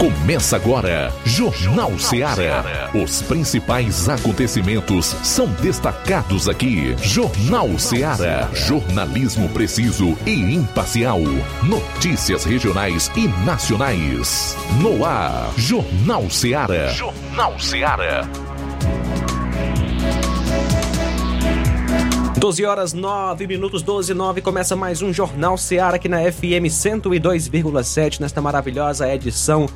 Começa agora, Jornal Ceará. Os principais acontecimentos são destacados aqui. Jornal Ceará. Jornalismo preciso e imparcial. Notícias regionais e nacionais. No ar, Jornal Ceará. Jornal Ceará. 12 horas 9 minutos, 12 e 9. Começa mais um Jornal Seara aqui na FM 102,7, nesta maravilhosa edição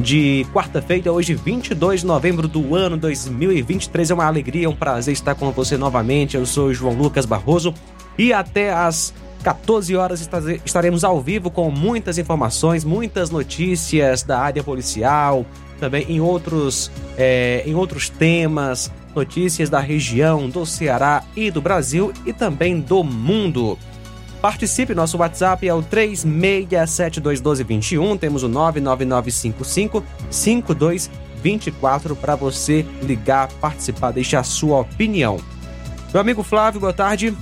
de quarta-feira, hoje 22 de novembro do ano 2023. É uma alegria, um prazer estar com você novamente. Eu sou João Lucas Barroso e até às 14 horas estaremos ao vivo com muitas informações, muitas notícias da área policial, também em outros, é, em outros temas, notícias da região, do Ceará e do Brasil e também do mundo. Participe, nosso WhatsApp é o 36721221, temos o 999555224 para você ligar, participar, deixar a sua opinião. Meu amigo Flávio, boa tarde.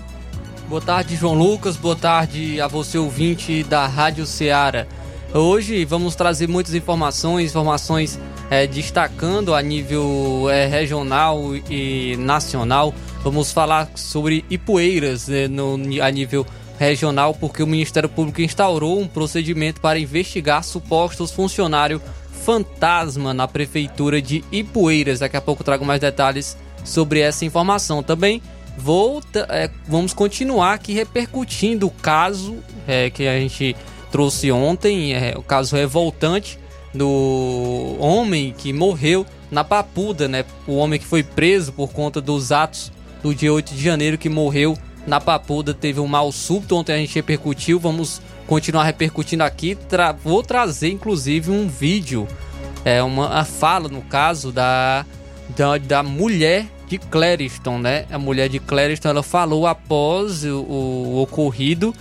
Boa tarde, João Lucas. Boa tarde a você, ouvinte da Rádio Ceará. Hoje vamos trazer muitas informações, informações é, destacando a nível é, regional e nacional. Vamos falar sobre Ipueiras é, no, a nível regional, porque o Ministério Público instaurou um procedimento para investigar supostos funcionários fantasma na prefeitura de Ipueiras. Daqui a pouco trago mais detalhes sobre essa informação. Também volta, é, vamos continuar aqui repercutindo o caso é, que a gente trouxe ontem, é, o caso revoltante do homem que morreu na Papuda, né? O homem que foi preso por conta dos atos do dia 8 de janeiro que morreu na Papuda, teve um mal súbito, ontem a gente repercutiu, vamos continuar repercutindo aqui. Tra vou trazer inclusive um vídeo, é uma fala no caso da da, da mulher de Clériston, né? A mulher de Clériston, ela falou após o, o ocorrido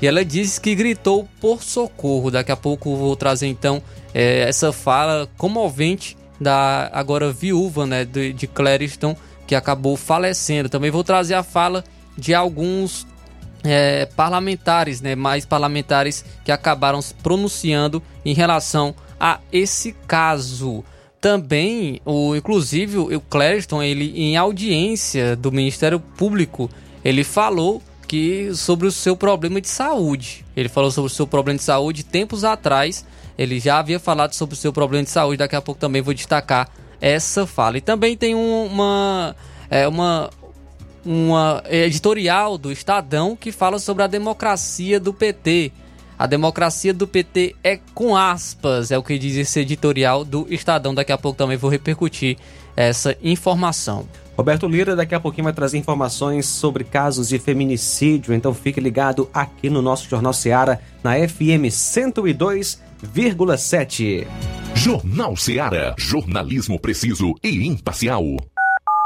e ela disse que gritou por socorro. Daqui a pouco vou trazer então é, essa fala comovente da agora viúva né, de, de Clériston, que acabou falecendo. Também vou trazer a fala de alguns é, parlamentares, né, mais parlamentares que acabaram se pronunciando em relação a esse caso. Também, o, inclusive, o Clériston, ele em audiência do Ministério Público, ele falou que sobre o seu problema de saúde. Ele falou sobre o seu problema de saúde tempos atrás. Ele já havia falado sobre o seu problema de saúde. Daqui a pouco também vou destacar essa fala. E também tem um, uma, é, uma, uma editorial do Estadão que fala sobre a democracia do PT. A democracia do PT é com aspas, é o que diz esse editorial do Estadão. Daqui a pouco também vou repercutir essa informação. Roberto Lira daqui a pouquinho vai trazer informações sobre casos de feminicídio, então fique ligado aqui no nosso Jornal Seara, na FM 102,7. Jornal Seara, jornalismo preciso e imparcial.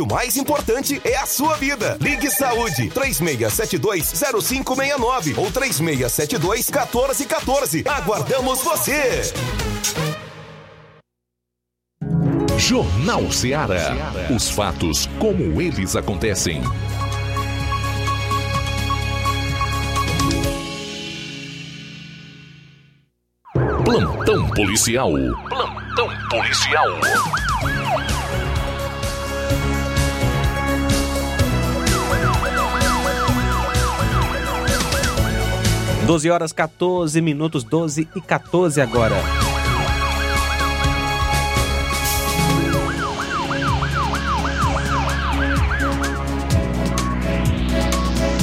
o mais importante é a sua vida. Ligue Saúde 36720569 ou 36721414. Aguardamos você. Jornal Ceará. Os fatos como eles acontecem. Plantão policial. Plantão policial. Doze horas 14 minutos, 12 e 14 agora.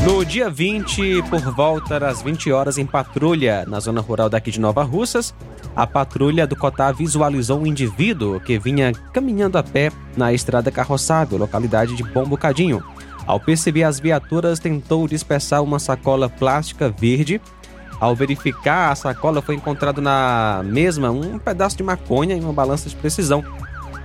No dia 20, por volta das 20 horas, em patrulha na zona rural daqui de Nova Russas, a patrulha do Cotá visualizou um indivíduo que vinha caminhando a pé na estrada carroçável, localidade de Bom Bocadinho. Ao perceber as viaturas, tentou dispersar uma sacola plástica verde. Ao verificar, a sacola foi encontrado na mesma um pedaço de maconha e uma balança de precisão.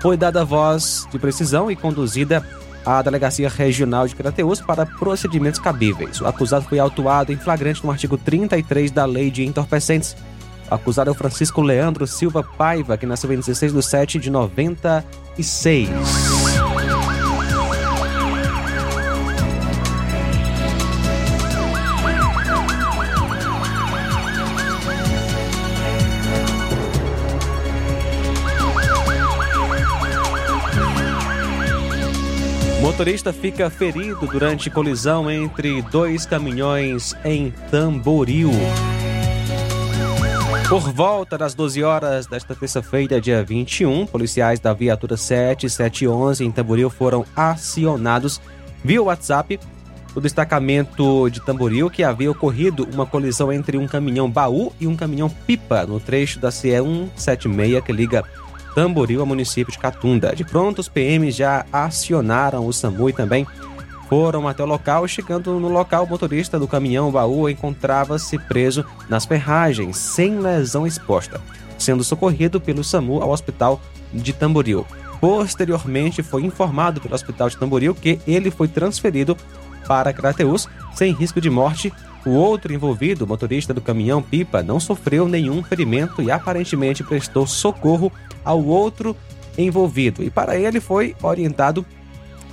Foi dada voz de precisão e conduzida à Delegacia Regional de Crateus para procedimentos cabíveis. O acusado foi autuado em flagrante no artigo 33 da Lei de Entorpecentes. O acusado é o Francisco Leandro Silva Paiva, que nasceu em 16 de 7 de 96. Motorista fica ferido durante colisão entre dois caminhões em Tamboril. Por volta das 12 horas desta terça-feira, dia 21, policiais da viatura 7711 em Tamboril foram acionados via WhatsApp o destacamento de Tamboril que havia ocorrido uma colisão entre um caminhão baú e um caminhão pipa no trecho da CE 176 que liga Tamboril ao município de Catunda. De pronto, os PMs já acionaram o SAMU e também foram até o local. Chegando no local, o motorista do caminhão baú encontrava-se preso nas ferragens, sem lesão exposta, sendo socorrido pelo SAMU ao hospital de Tamboril. Posteriormente, foi informado pelo hospital de Tamboril que ele foi transferido para Crateus sem risco de morte. O outro envolvido, motorista do caminhão pipa, não sofreu nenhum ferimento e aparentemente prestou socorro ao outro envolvido. E para ele foi orientado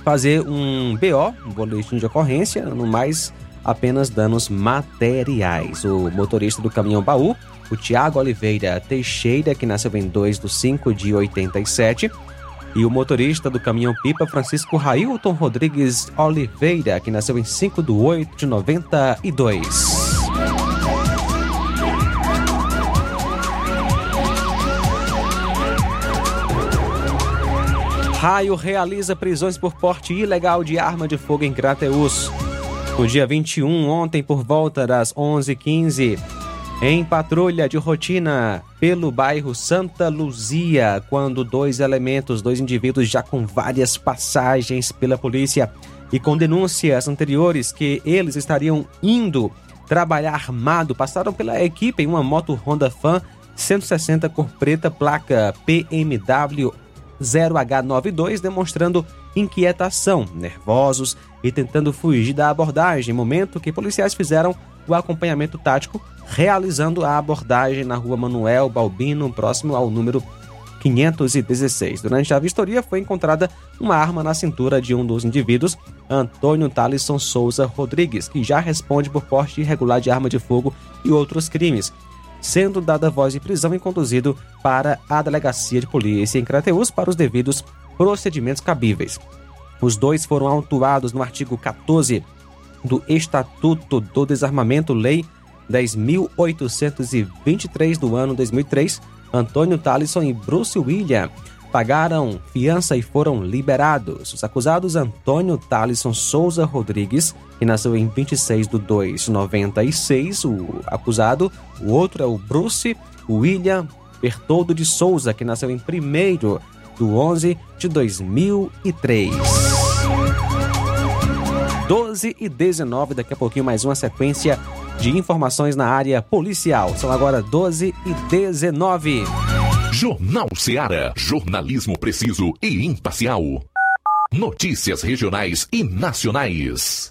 fazer um BO, um boletim de ocorrência, no mais apenas danos materiais. O motorista do caminhão baú, o Tiago Oliveira Teixeira, que nasceu em 2 de 5 de 87, e o motorista do caminhão pipa, Francisco Railton Rodrigues Oliveira, que nasceu em 5 de 8 de 92. Raio realiza prisões por porte ilegal de arma de fogo em Crateus. No dia 21, ontem, por volta das 11h15, em patrulha de rotina pelo bairro Santa Luzia, quando dois elementos, dois indivíduos já com várias passagens pela polícia e com denúncias anteriores que eles estariam indo trabalhar armado, passaram pela equipe em uma moto Honda Fan 160 cor preta, placa PMW 0H92, demonstrando inquietação, nervosos e tentando fugir da abordagem, momento que policiais fizeram o acompanhamento tático, realizando a abordagem na rua Manuel Balbino, próximo ao número 516. Durante a vistoria foi encontrada uma arma na cintura de um dos indivíduos, Antônio Talisson Souza Rodrigues, que já responde por porte irregular de arma de fogo e outros crimes sendo dada voz de prisão e conduzido para a delegacia de polícia em Crateus para os devidos procedimentos cabíveis. Os dois foram autuados no artigo 14 do Estatuto do Desarmamento, Lei 10.823 do ano 2003, Antônio Talisson e Bruce William pagaram fiança e foram liberados. Os acusados Antônio Talisson Souza Rodrigues, que nasceu em 26 de 2 de 96, o acusado. O outro é o Bruce William Bertoldo de Souza, que nasceu em 1 do 11 de 2003. 12 e 19, daqui a pouquinho mais uma sequência de informações na área policial. São agora 12 e 19. Jornal Seara. Jornalismo preciso e imparcial. Notícias regionais e nacionais.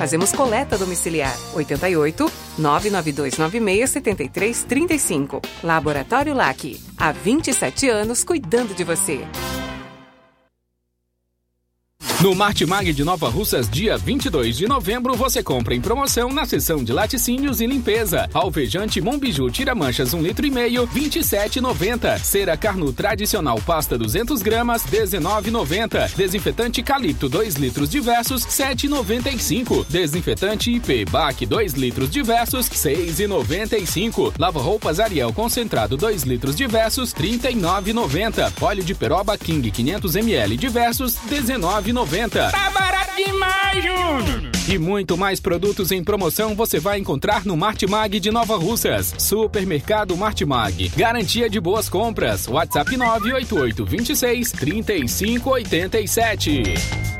Fazemos coleta domiciliar 88 99296 7335. Laboratório LAC. Há 27 anos cuidando de você. No Martimag de Nova Russas, dia 22 de novembro, você compra em promoção na seção de laticínios e limpeza. Alvejante Monbiju tira manchas 1 litro e meio, 27,90. Cera Carnu tradicional pasta 200 gramas, 19,90. Desinfetante Calipto 2 litros diversos, 7,95. Desinfetante IP Bac 2 litros diversos, 6,95. Lava roupas Ariel concentrado 2 litros diversos, 39,90. Óleo de peroba King 500 ml diversos, 19,90. Tá barato demais, Júnior! E muito mais produtos em promoção você vai encontrar no Martimag de Nova Russas. Supermercado Martimag. Garantia de boas compras. WhatsApp 988 26 3587.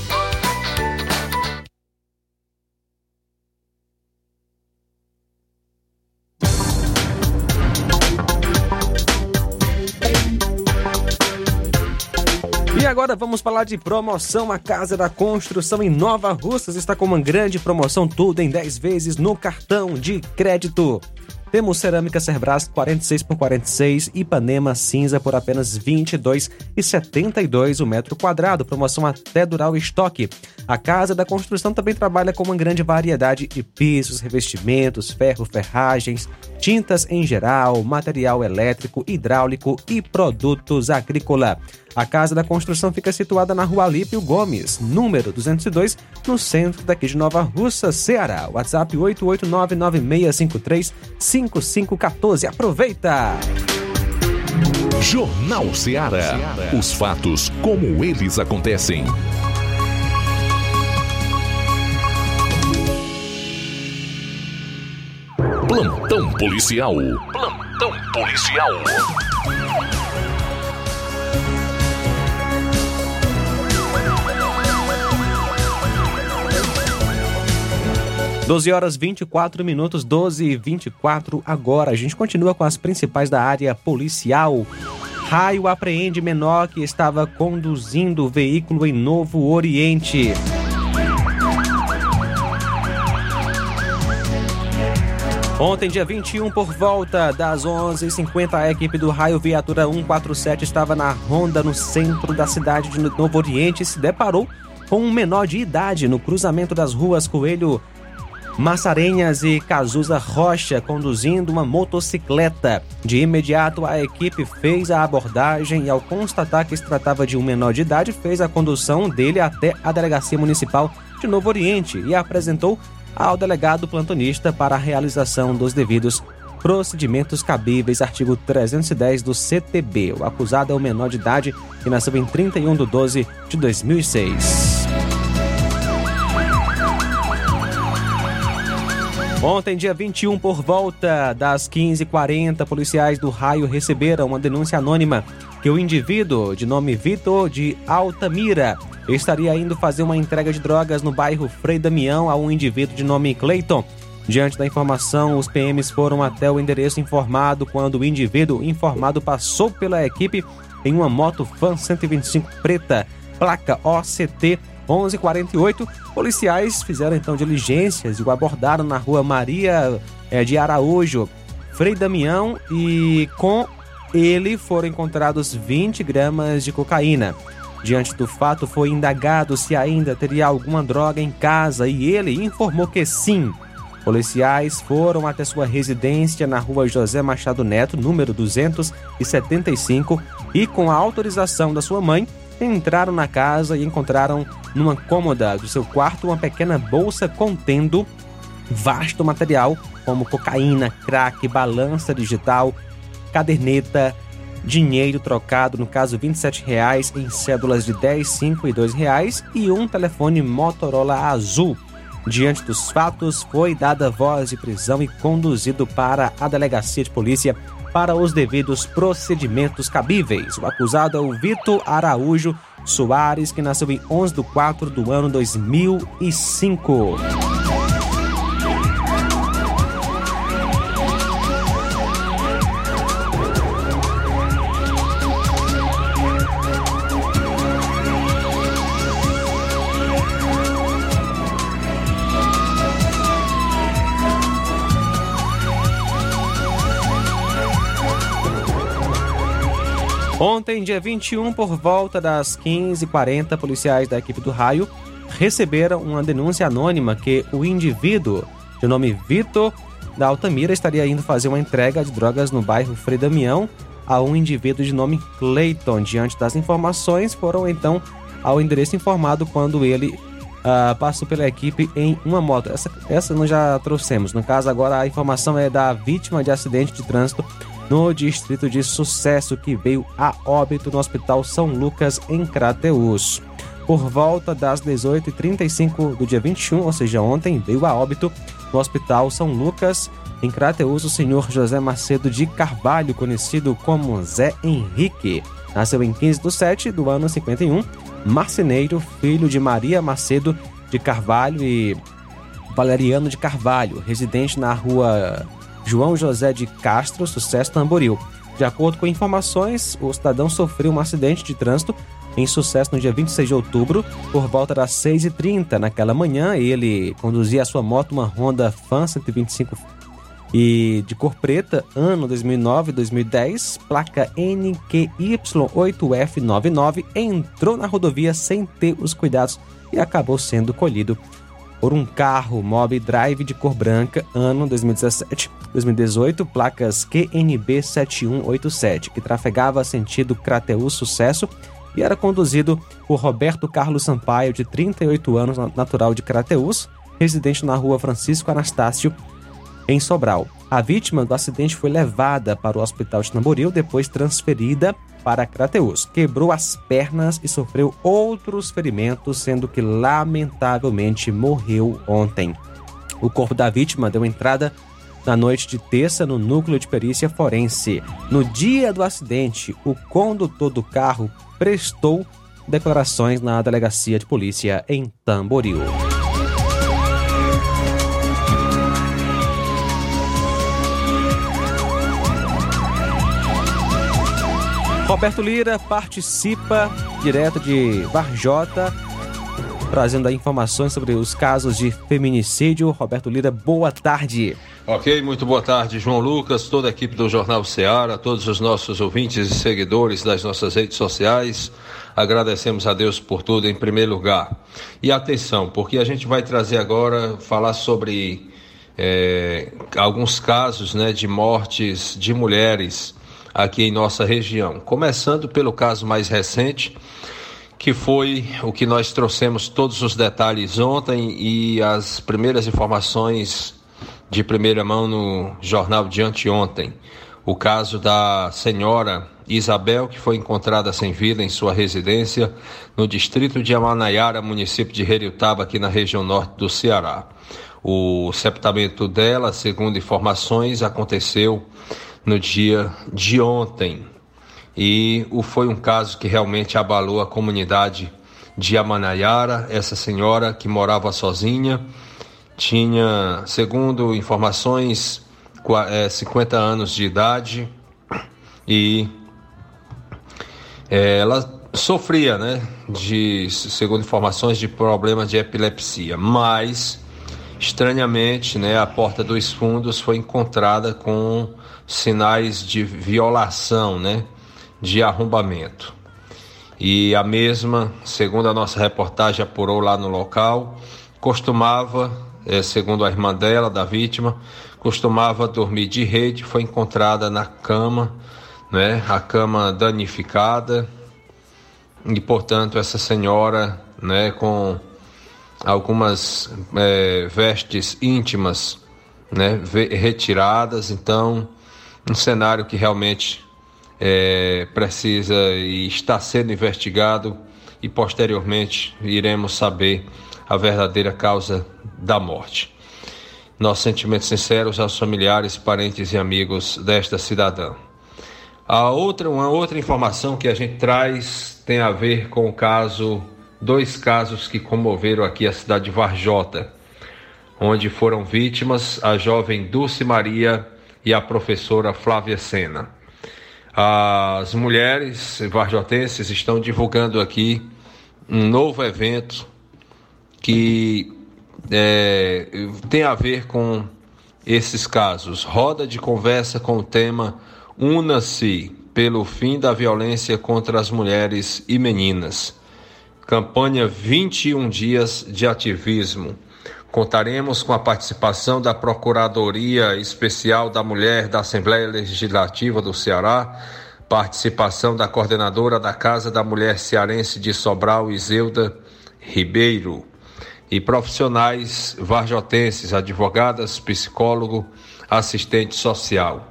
Agora vamos falar de promoção. A Casa da Construção em Nova Russas está com uma grande promoção, tudo em 10 vezes no cartão de crédito. Temos cerâmica Cerbras 46 por 46, Ipanema cinza por apenas 22,72 o metro quadrado, promoção até durar o estoque. A Casa da Construção também trabalha com uma grande variedade de pisos, revestimentos, ferro, ferragens, tintas em geral, material elétrico, hidráulico e produtos agrícola. A Casa da Construção fica situada na rua Alípio Gomes, número 202, no centro daqui de Nova Russa, Ceará. WhatsApp 88996535514. Aproveita! Jornal Ceará. Os fatos como eles acontecem. Plantão policial. Plantão policial. 12 horas 24 minutos, 12 e 24 agora. A gente continua com as principais da área policial. Raio apreende menor que estava conduzindo o veículo em Novo Oriente. Ontem, dia 21, por volta das 11h50, a equipe do Raio Viatura 147 estava na ronda no centro da cidade de Novo Oriente e se deparou com um menor de idade no cruzamento das ruas Coelho Massarenhas e Cazuza Rocha conduzindo uma motocicleta. De imediato, a equipe fez a abordagem e, ao constatar que se tratava de um menor de idade, fez a condução dele até a Delegacia Municipal de Novo Oriente e apresentou ao delegado plantonista para a realização dos devidos procedimentos cabíveis, artigo 310 do CTB. O acusado é o menor de idade que nasceu em 31 de 12 de 2006. Ontem, dia 21, por volta das 15h40, policiais do raio receberam uma denúncia anônima que o indivíduo, de nome Vitor de Altamira, estaria indo fazer uma entrega de drogas no bairro Frei Damião a um indivíduo de nome Clayton. Diante da informação, os PMs foram até o endereço informado quando o indivíduo informado passou pela equipe em uma moto Fan 125 preta, placa OCT 11:48, policiais fizeram então diligências e o abordaram na rua Maria é, de Araújo, Frei Damião, e com ele foram encontrados 20 gramas de cocaína. Diante do fato, foi indagado se ainda teria alguma droga em casa e ele informou que sim. Policiais foram até sua residência na rua José Machado Neto, número 275, e com a autorização da sua mãe, entraram na casa e encontraram numa cômoda do seu quarto uma pequena bolsa contendo vasto material como cocaína, crack, balança digital, caderneta, dinheiro trocado, no caso 27 reais, em cédulas de 10, 5 e 2 reais e um telefone Motorola azul. Diante dos fatos, foi dada voz de prisão e conduzido para a delegacia de polícia para os devidos procedimentos cabíveis. O acusado é o Vitor Araújo Soares, que nasceu em 11 de 4 do ano 2005. Ontem, dia 21, por volta das 15h40, policiais da equipe do Raio receberam uma denúncia anônima que o indivíduo, de nome Vitor da Altamira, estaria indo fazer uma entrega de drogas no bairro Frei Damião a um indivíduo de nome Clayton. Diante das informações, foram então ao endereço informado quando ele uh, passou pela equipe em uma moto. Essa, essa nós já trouxemos. No caso, agora a informação é da vítima de acidente de trânsito no distrito de Sucesso, que veio a óbito no Hospital São Lucas, em Crateús. Por volta das 18h35 do dia 21, ou seja, ontem, veio a óbito no Hospital São Lucas, em Crateús, o senhor José Macedo de Carvalho, conhecido como Zé Henrique. Nasceu em 15 de 7 do ano 51, marceneiro, filho de Maria Macedo de Carvalho e Valeriano de Carvalho, residente na rua João José de Castro, Sucesso Tamboril. De acordo com informações, o cidadão sofreu um acidente de trânsito em sucesso no dia 26 de outubro, por volta das 6h30. Naquela manhã, ele conduzia a sua moto, uma Honda Fan 125 e de cor preta, ano 2009-2010, placa NQY8F99, entrou na rodovia sem ter os cuidados e acabou sendo colhido por um carro Mob Drive de cor branca, ano 2017-2018, placas QNB 7187, que trafegava sentido Crateus Sucesso e era conduzido por Roberto Carlos Sampaio, de 38 anos, natural de Crateus, residente na rua Francisco Anastácio, em Sobral. A vítima do acidente foi levada para o hospital de Tamboril, depois transferida para Crateus. Quebrou as pernas e sofreu outros ferimentos, sendo que lamentavelmente morreu ontem. O corpo da vítima deu entrada na noite de terça no núcleo de perícia forense. No dia do acidente, o condutor do carro prestou declarações na delegacia de polícia em Tamboril. Roberto Lira participa direto de Varjota, trazendo informações sobre os casos de feminicídio. Roberto Lira, boa tarde. Ok, muito boa tarde, João Lucas, toda a equipe do Jornal Ceará, todos os nossos ouvintes e seguidores das nossas redes sociais. Agradecemos a Deus por tudo em primeiro lugar. E atenção, porque a gente vai trazer agora, falar sobre é, alguns casos né, de mortes de mulheres aqui em nossa região. Começando pelo caso mais recente, que foi o que nós trouxemos todos os detalhes ontem e as primeiras informações de primeira mão no jornal de anteontem. O caso da senhora Isabel, que foi encontrada sem vida em sua residência no distrito de Amanaiara, município de Heriutaba, aqui na região norte do Ceará. O septamento dela, segundo informações, aconteceu no dia de ontem. E foi um caso que realmente abalou a comunidade de Amanaiara. Essa senhora que morava sozinha tinha, segundo informações, 50 é, anos de idade e é, ela sofria, né, de, segundo informações, de problemas de epilepsia, mas estranhamente, né, a porta dos fundos foi encontrada com sinais de violação, né, de arrombamento. E a mesma, segundo a nossa reportagem apurou lá no local, costumava, é, segundo a irmã dela, da vítima, costumava dormir de rede, foi encontrada na cama, né, a cama danificada, e portanto essa senhora, né, com algumas é, vestes íntimas, né, retiradas, então um cenário que realmente é, precisa e está sendo investigado e posteriormente iremos saber a verdadeira causa da morte. Nossos sentimentos sinceros aos familiares, parentes e amigos desta cidadã. A outra, uma outra informação que a gente traz tem a ver com o caso, dois casos que comoveram aqui a cidade de Varjota, onde foram vítimas a jovem Dulce Maria e a professora Flávia Sena. As mulheres varjotenses estão divulgando aqui um novo evento que é, tem a ver com esses casos. Roda de conversa com o tema Una-se pelo fim da violência contra as mulheres e meninas. Campanha 21 dias de ativismo. Contaremos com a participação da Procuradoria Especial da Mulher da Assembleia Legislativa do Ceará, participação da coordenadora da Casa da Mulher Cearense de Sobral, Iseuda Ribeiro, e profissionais varjotenses, advogadas, psicólogo, assistente social.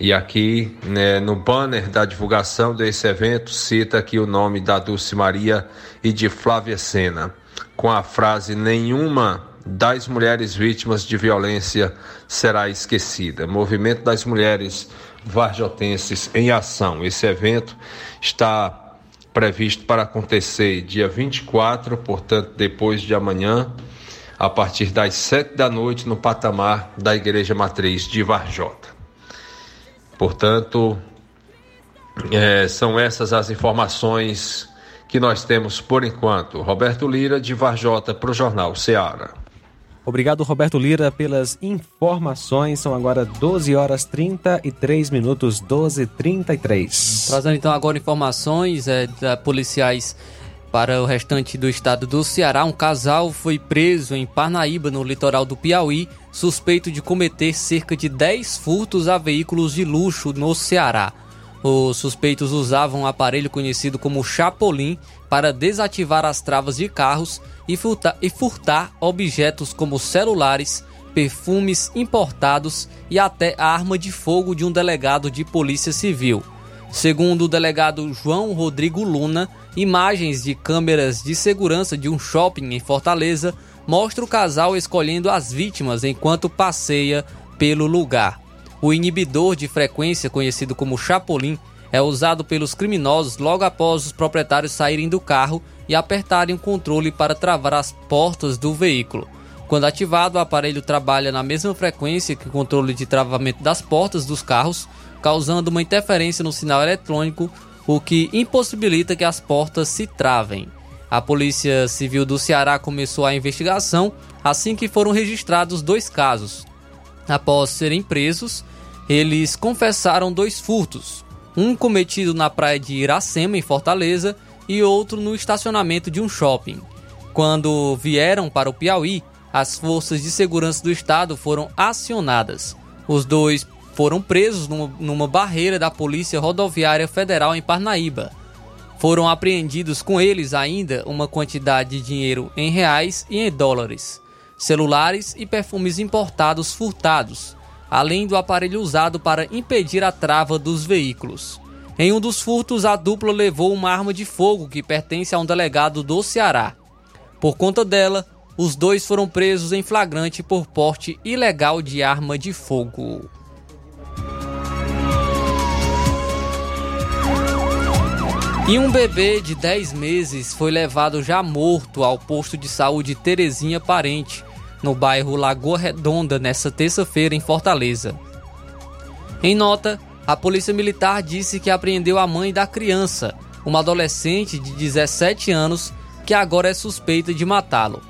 E aqui, né, no banner da divulgação desse evento, cita aqui o nome da Dulce Maria e de Flávia Sena, com a frase: Nenhuma das mulheres vítimas de violência será esquecida. Movimento das Mulheres Varjotenses em Ação. Esse evento está previsto para acontecer dia 24, portanto, depois de amanhã, a partir das sete da noite, no patamar da Igreja Matriz de Varjota. Portanto, é, são essas as informações que nós temos por enquanto. Roberto Lira, de Varjota, para o Jornal Ceará. Obrigado, Roberto Lira, pelas informações. São agora 12 horas 33 minutos, 12 33 Trazendo então agora informações é, da policiais Para o restante do estado do Ceará, um casal foi preso em Parnaíba, no litoral do Piauí, suspeito de cometer cerca de 10 furtos a veículos de luxo no Ceará. Os suspeitos usavam um aparelho conhecido como Chapolin para desativar as travas de carros e furtar, e furtar objetos como celulares, perfumes importados e até a arma de fogo de um delegado de polícia civil. Segundo o delegado João Rodrigo Luna, imagens de câmeras de segurança de um shopping em Fortaleza mostram o casal escolhendo as vítimas enquanto passeia pelo lugar. O inibidor de frequência, conhecido como Chapolin, é usado pelos criminosos logo após os proprietários saírem do carro e apertarem o controle para travar as portas do veículo. Quando ativado, o aparelho trabalha na mesma frequência que o controle de travamento das portas dos carros, causando uma interferência no sinal eletrônico, o que impossibilita que as portas se travem. A Polícia Civil do Ceará começou a investigação assim que foram registrados dois casos. Após serem presos, eles confessaram dois furtos, um cometido na praia de Iracema, em Fortaleza, e outro no estacionamento de um shopping. Quando vieram para o Piauí, as forças de segurança do estado foram acionadas. Os dois foram presos numa, barreira da Polícia Rodoviária Federal em Parnaíba. Foram apreendidos com eles ainda uma quantidade de dinheiro em reais e em dólares, celulares e perfumes importados furtados, além do aparelho usado para impedir a trava dos veículos. Em um dos furtos, a dupla levou uma arma de fogo que pertence a um delegado do Ceará. Por conta dela, os dois foram presos em flagrante por porte ilegal de arma de fogo. E um bebê de 10 meses foi levado já morto ao posto de saúde Terezinha Parente, no bairro Lagoa Redonda, nesta terça-feira em Fortaleza. Em nota, a Polícia Militar disse que apreendeu a mãe da criança, uma adolescente de 17 anos, que agora é suspeita de matá-lo.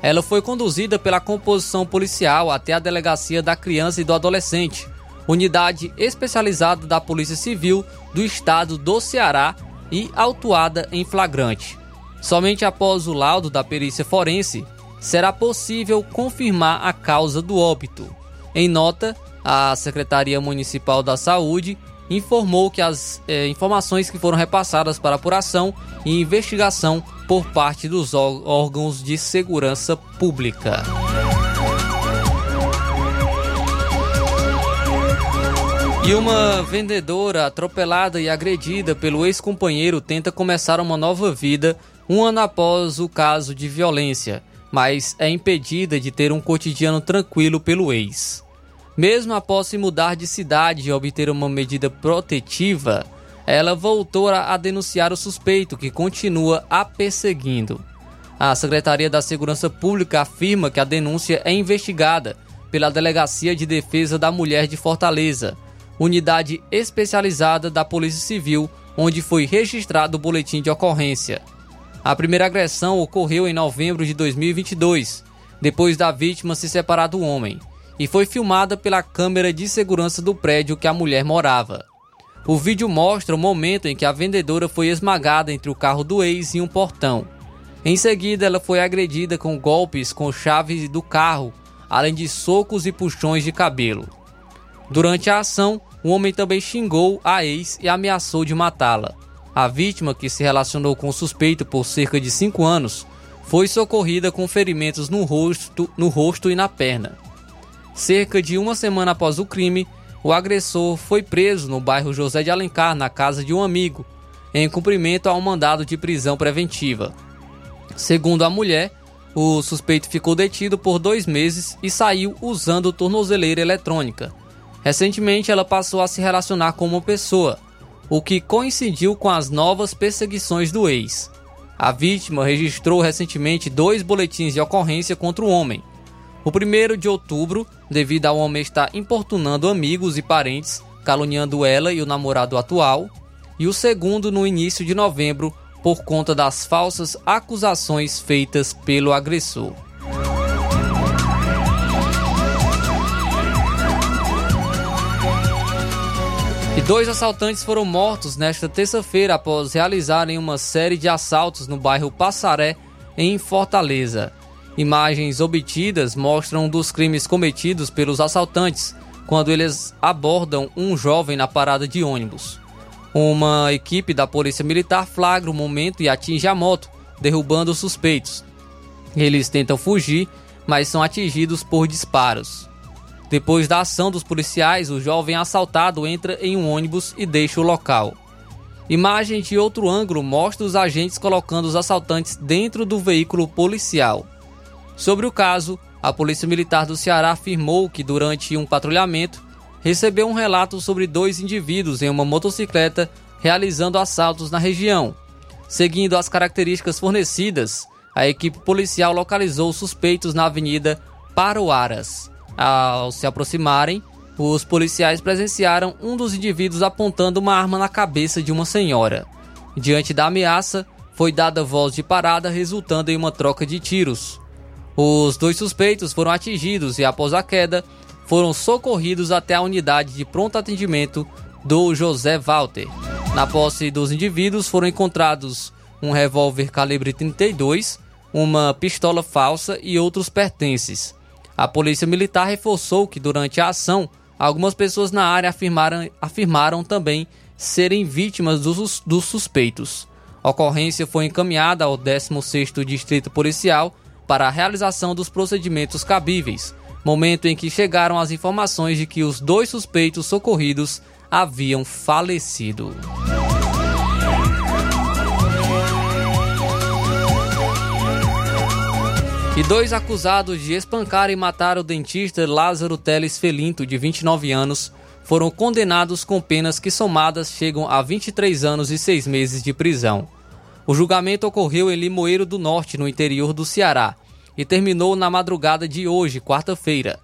Ela foi conduzida pela composição policial até a Delegacia da Criança e do Adolescente, unidade especializada da Polícia Civil do Estado do Ceará e autuada em flagrante. Somente após o laudo da perícia forense será possível confirmar a causa do óbito. Em nota, a Secretaria Municipal da Saúde informou que as eh, informações que foram repassadas para apuração e investigação por parte dos órgãos de segurança pública. E uma vendedora atropelada e agredida pelo ex-companheiro tenta começar uma nova vida um ano após o caso de violência, mas é impedida de ter um cotidiano tranquilo pelo ex. Mesmo após se mudar de cidade e obter uma medida protetiva, ela voltou a denunciar o suspeito, que continua a perseguindo. A Secretaria da Segurança Pública afirma que a denúncia é investigada pela Delegacia de Defesa da Mulher de Fortaleza unidade especializada da Polícia Civil, onde foi registrado o boletim de ocorrência. A primeira agressão ocorreu em novembro de 2022, depois da vítima se separar do homem, e foi filmada pela câmera de segurança do prédio que a mulher morava. O vídeo mostra o momento em que a vendedora foi esmagada entre o carro do ex e um portão. Em seguida, ela foi agredida com golpes com chaves do carro, além de socos e puxões de cabelo. Durante a ação, o homem também xingou a ex e ameaçou de matá-la. A vítima, que se relacionou com o suspeito por cerca de cinco anos, foi socorrida com ferimentos no rosto, no rosto e na perna. Cerca de uma semana após o crime, o agressor foi preso no bairro José de Alencar, na casa de um amigo, em cumprimento ao mandado de prisão preventiva. Segundo a mulher, o suspeito ficou detido por dois meses e saiu usando tornozeleira eletrônica. Recentemente, ela passou a se relacionar com uma pessoa, o que coincidiu com as novas perseguições do ex. A vítima registrou recentemente dois boletins de ocorrência contra o homem. O primeiro de outubro, devido ao homem estar importunando amigos e parentes, caluniando ela e o namorado atual, e o segundo no início de novembro, por conta das falsas acusações feitas pelo agressor. Dois assaltantes foram mortos nesta terça-feira após realizarem uma série de assaltos no bairro Passaré, em Fortaleza. Imagens obtidas mostram dos crimes cometidos pelos assaltantes quando eles abordam um jovem na parada de ônibus. Uma equipe da Polícia Militar flagra o momento e atinge a moto, derrubando os suspeitos. Eles tentam fugir, mas são atingidos por disparos. Depois da ação dos policiais, o jovem assaltado entra em um ônibus e deixa o local. Imagem de outro ângulo mostra os agentes colocando os assaltantes dentro do veículo policial. Sobre o caso, a Polícia Militar do Ceará afirmou que durante um patrulhamento recebeu um relato sobre dois indivíduos em uma motocicleta realizando assaltos na região. Seguindo as características fornecidas, a equipe policial localizou suspeitos na Avenida Paroaras. Ao se aproximarem, os policiais presenciaram um dos indivíduos apontando uma arma na cabeça de uma senhora. Diante da ameaça, foi dada voz de parada, resultando em uma troca de tiros. Os dois suspeitos foram atingidos e, após a queda, foram socorridos até a unidade de pronto atendimento do José Walter. Na posse dos indivíduos foram encontrados um revólver calibre 32, uma pistola falsa e outros pertences. A polícia militar reforçou que durante a ação, algumas pessoas na área afirmaram, afirmaram também serem vítimas dos, dos suspeitos. A ocorrência foi encaminhada ao 16º Distrito Policial para a realização dos procedimentos cabíveis, momento em que chegaram as informações de que os dois suspeitos socorridos haviam falecido. E dois acusados de espancar e matar o dentista Lázaro Teles Felinto, de 29 anos, foram condenados com penas que somadas chegam a 23 anos e 6 meses de prisão. O julgamento ocorreu em Limoeiro do Norte, no interior do Ceará, e terminou na madrugada de hoje, quarta-feira.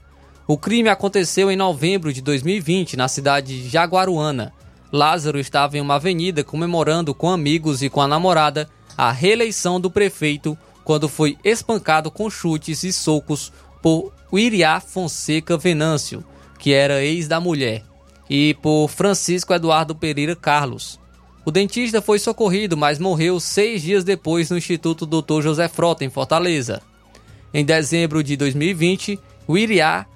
O crime aconteceu em novembro de 2020, na cidade de Jaguaruana. Lázaro estava em uma avenida comemorando com amigos e com a namorada a reeleição do prefeito quando foi espancado com chutes e socos por Iriá Fonseca Venâncio, que era ex da mulher, e por Francisco Eduardo Pereira Carlos. O dentista foi socorrido, mas morreu seis dias depois no Instituto Dr. José Frota, em Fortaleza. Em dezembro de 2020, Wiriá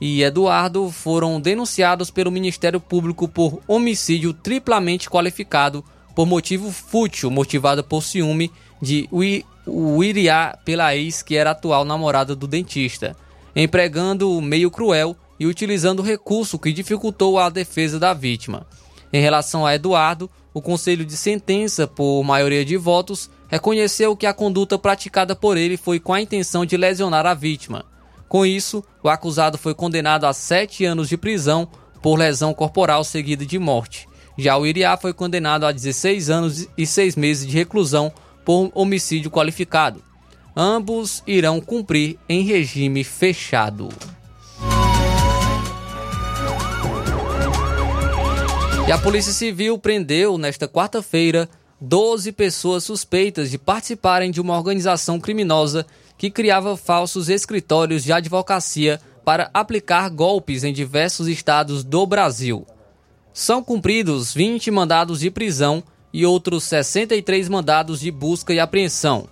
e Eduardo foram denunciados pelo Ministério Público por homicídio triplamente qualificado por motivo fútil, motivado por ciúme de Wiriá pela ex que era atual namorada do dentista, empregando o meio cruel e utilizando recurso que dificultou a defesa da vítima. Em relação a Eduardo, o Conselho de Sentença, por maioria de votos, reconheceu que a conduta praticada por ele foi com a intenção de lesionar a vítima. Com isso, o acusado foi condenado a sete anos de prisão por lesão corporal seguida de morte. Já o Iriá foi condenado a 16 anos e 6 meses de reclusão por homicídio qualificado. Ambos irão cumprir em regime fechado. E a Polícia Civil prendeu, nesta quarta-feira, 12 pessoas suspeitas de participarem de uma organização criminosa que criava falsos escritórios de advocacia para aplicar golpes em diversos estados do Brasil. São cumpridos 20 mandados de prisão e outros 63 mandados de busca e apreensão.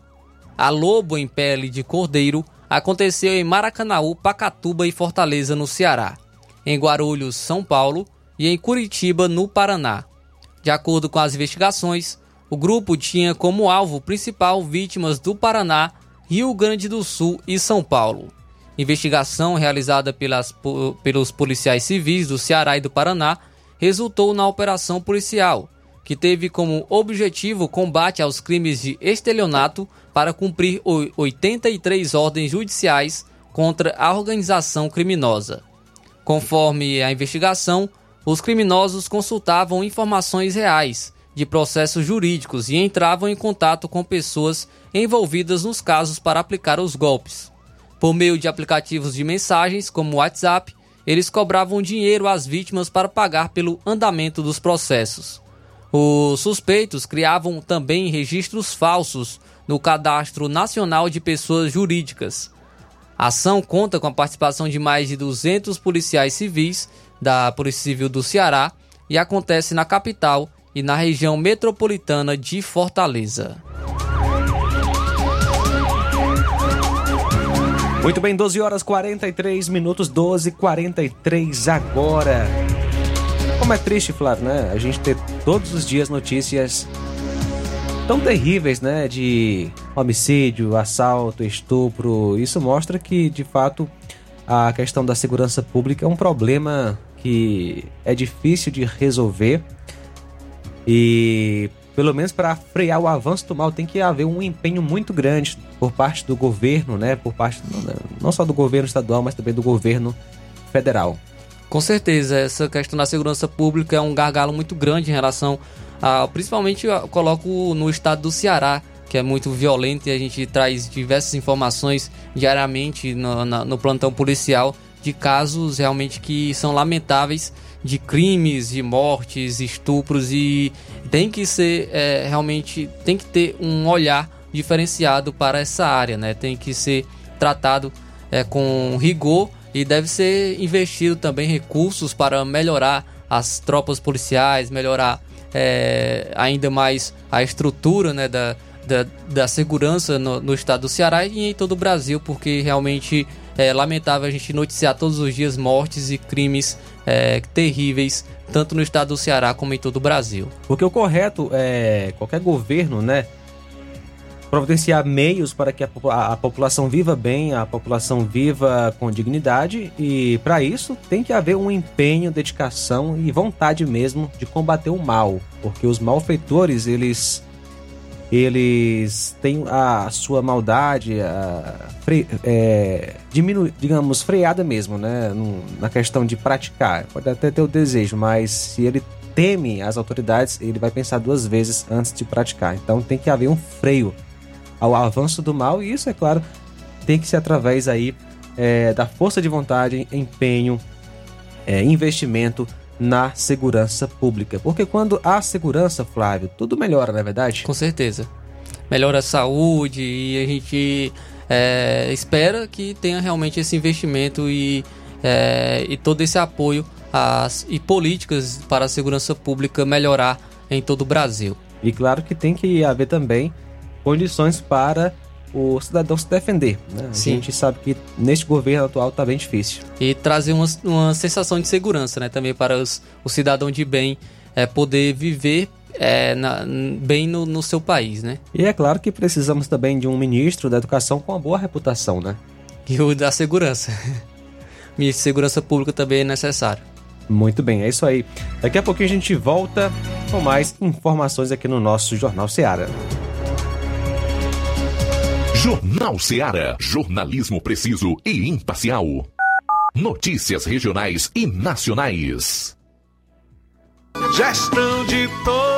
A Lobo em pele de cordeiro aconteceu em Maracanaú, Pacatuba e Fortaleza, no Ceará. Em Guarulhos, São Paulo, e em Curitiba, no Paraná. De acordo com as investigações, o grupo tinha como alvo principal vítimas do Paraná, Rio Grande do Sul e São Paulo. Investigação realizada pelas, pelos policiais civis do Ceará e do Paraná resultou na operação policial, que teve como objetivo combate aos crimes de estelionato para cumprir 83 ordens judiciais contra a organização criminosa. Conforme a investigação, os criminosos consultavam informações reais de processos jurídicos e entravam em contato com pessoas envolvidas nos casos para aplicar os golpes. Por meio de aplicativos de mensagens como WhatsApp, eles cobravam dinheiro às vítimas para pagar pelo andamento dos processos. Os suspeitos criavam também registros falsos no Cadastro Nacional de Pessoas Jurídicas. A ação conta com a participação de mais de 200 policiais civis da Polícia Civil do Ceará e acontece na capital e na região metropolitana de Fortaleza. Muito bem, 12 horas 43 minutos, 12 43 agora. Como é triste, Flávio, né? A gente ter todos os dias notícias tão terríveis, né? De homicídio, assalto, estupro. Isso mostra que, de fato, a questão da segurança pública é um problema que é difícil de resolver. E pelo menos para frear o avanço do mal tem que haver um empenho muito grande por parte do governo, né? Por parte não só do governo estadual, mas também do governo federal. Com certeza, essa questão da segurança pública é um gargalo muito grande em relação a, principalmente eu coloco no estado do Ceará, que é muito violento e a gente traz diversas informações diariamente no, no plantão policial de casos realmente que são lamentáveis de crimes, de mortes, estupros e tem que ser é, realmente tem que ter um olhar diferenciado para essa área, né? Tem que ser tratado é, com rigor e deve ser investido também recursos para melhorar as tropas policiais, melhorar é, ainda mais a estrutura né, da, da, da segurança no, no, estado do Ceará e em todo o Brasil, porque realmente é lamentável a gente noticiar todos os dias mortes e crimes é, terríveis, tanto no estado do Ceará como em todo o Brasil. Porque o correto é qualquer governo, né? providenciar meios para que a, a, a, população viva bem, a população viva com dignidade e para isso tem que haver um empenho, dedicação e vontade mesmo de combater o mal, porque os malfeitores eles eles têm a sua maldade a, fre, é, diminu, digamos freada mesmo, né, na questão de praticar. Pode até ter o desejo, mas se ele teme as autoridades, ele vai pensar duas vezes antes de praticar. Então tem que haver um freio ao avanço do mal, e isso, é claro, tem que ser através aí é, da força de vontade, empenho, é, investimento na segurança pública. Porque quando há segurança, Flávio, tudo melhora, não é verdade? Com certeza. Melhora a saúde e a gente é, espera que tenha realmente esse investimento e, é, e todo esse apoio às, e políticas para a segurança pública melhorar em todo o Brasil. E claro que tem que haver também condições para o cidadão se defender. Né? A gente sabe que neste governo atual está bem difícil. E trazer uma, uma sensação de segurança né? também para os, o cidadão de bem é, poder viver é, na, bem no, no, seu país. Né? E é claro que precisamos também de um ministro da educação com uma boa reputação. Né? E o da segurança. Ministro de Segurança Pública também é necessário. Muito bem, é isso aí. Daqui a pouquinho a gente volta com mais informações aqui no nosso Jornal Seara. Jornal Seara. Jornalismo preciso e imparcial. Notícias regionais e nacionais. Gestão de todos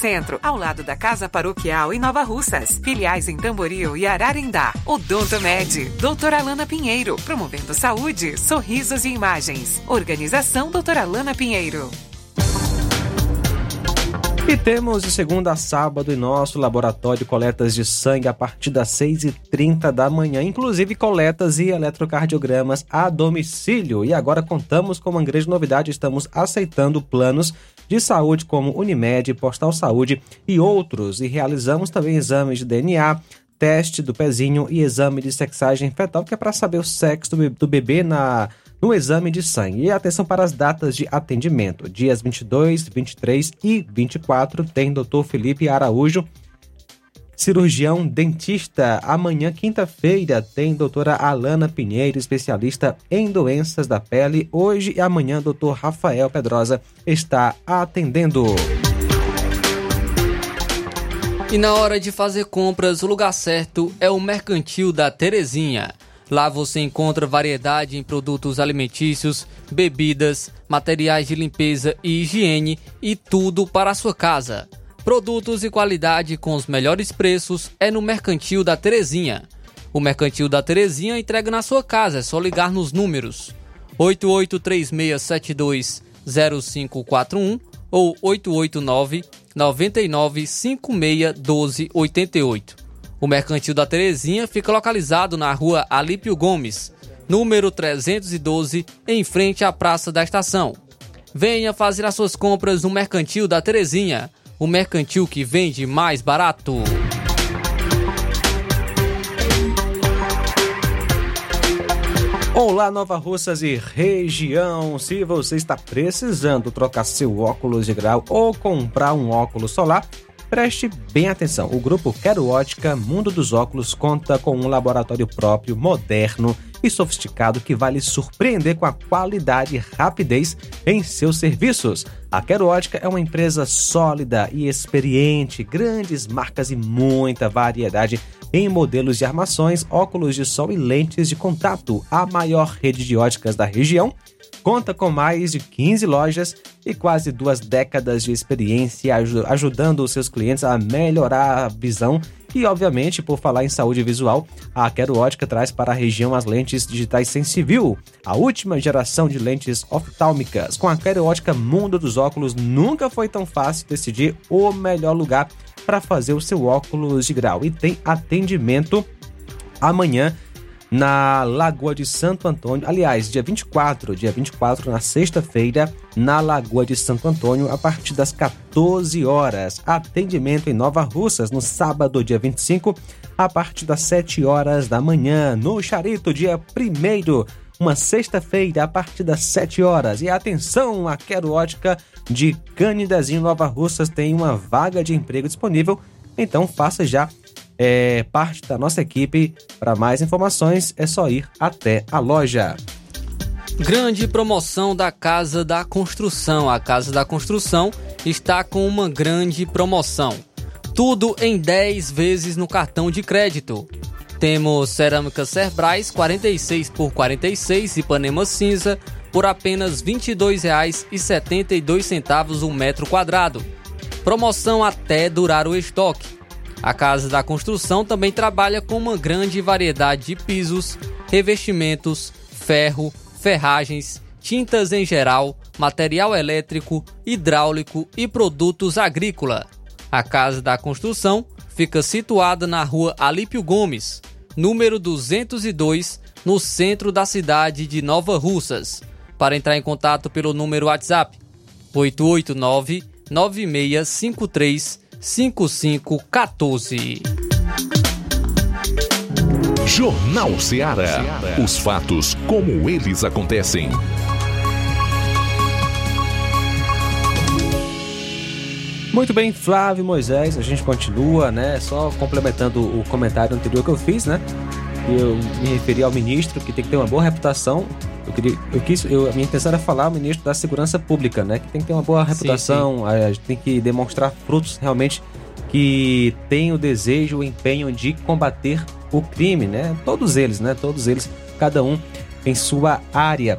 Centro, ao lado da Casa Paroquial em Nova Russas. Filiais em Tamboril e Ararindá. Odonto Med, doutora Alana Pinheiro, promovendo saúde, sorrisos e imagens. Organização doutora Alana Pinheiro. E temos de segunda a sábado em nosso laboratório coletas de sangue a partir das 6h30 da manhã, inclusive coletas e eletrocardiogramas a domicílio. E agora contamos com uma grande novidade: estamos aceitando planos de saúde como Unimed, Postal Saúde e outros. E realizamos também exames de DNA, teste do pezinho e exame de sexagem fetal, que é para saber o sexo do bebê na no exame de sangue. E atenção para as datas de atendimento. Dias 22, 23 e 24 tem Dr. Felipe Araújo, cirurgião dentista. Amanhã, quinta-feira, tem doutora Alana Pinheiro, especialista em doenças da pele. Hoje e amanhã, doutor Rafael Pedrosa está atendendo. E na hora de fazer compras, o lugar certo é o Mercantil da Terezinha. Lá você encontra variedade em produtos alimentícios, bebidas, materiais de limpeza e higiene e tudo para a sua casa. Produtos e qualidade com os melhores preços é no Mercantil da Terezinha. O Mercantil da Terezinha entrega na sua casa, é só ligar nos números 8836720541 ou 889 99 56 12 88. O Mercantil da Terezinha fica localizado na rua Alípio Gomes, número 312, em frente à Praça da Estação. Venha fazer as suas compras no Mercantil da Terezinha, o mercantil que vende mais barato. Olá, Nova Russas e região. Se você está precisando trocar seu óculos de grau ou comprar um óculos solar, Preste bem atenção. O grupo Quero Ótica Mundo dos Óculos conta com um laboratório próprio, moderno e sofisticado que vai lhe surpreender com a qualidade e rapidez em seus serviços. A Quero Ótica é uma empresa sólida e experiente, grandes marcas e muita variedade em modelos de armações, óculos de sol e lentes de contato. A maior rede de óticas da região conta com mais de 15 lojas e quase duas décadas de experiência ajudando os seus clientes a melhorar a visão e, obviamente, por falar em saúde visual, a Quero Ótica traz para a região as lentes digitais Sensiview, a última geração de lentes oftálmicas. Com a Quero Ótica Mundo dos Óculos, nunca foi tão fácil decidir o melhor lugar para fazer o seu óculos de grau. E tem atendimento amanhã na Lagoa de Santo Antônio. Aliás, dia 24, dia 24, na sexta-feira, na Lagoa de Santo Antônio, a partir das 14 horas. Atendimento em Nova Russas, no sábado, dia 25, a partir das 7 horas da manhã. No Charito, dia 1 uma sexta-feira, a partir das 7 horas. E atenção, a Quero Ótica de Canidezinho Nova Russas tem uma vaga de emprego disponível. Então faça já é, parte da nossa equipe. Para mais informações, é só ir até a loja. Grande promoção da Casa da Construção. A Casa da Construção está com uma grande promoção. Tudo em 10 vezes no cartão de crédito. Temos cerâmica Cerbrais 46 por 46 Ipanema cinza por apenas R$ 22,72 o metro quadrado. Promoção até durar o estoque. A Casa da Construção também trabalha com uma grande variedade de pisos, revestimentos, ferro, ferragens, tintas em geral, material elétrico, hidráulico e produtos agrícola. A Casa da Construção fica situada na rua Alípio Gomes, número 202, no centro da cidade de Nova Russas. Para entrar em contato pelo número WhatsApp 889 9653 5514. Jornal Ceará. Os fatos como eles acontecem. Muito bem, Flávio Moisés, a gente continua, né? Só complementando o comentário anterior que eu fiz, né? Eu me referi ao ministro que tem que ter uma boa reputação. Eu queria, eu quis, eu, a minha intenção era falar ao ministro da Segurança Pública, né? Que tem que ter uma boa reputação, sim, sim. a gente tem que demonstrar frutos realmente que tem o desejo, o empenho de combater o crime, né? Todos eles, né? Todos eles, cada um em sua área.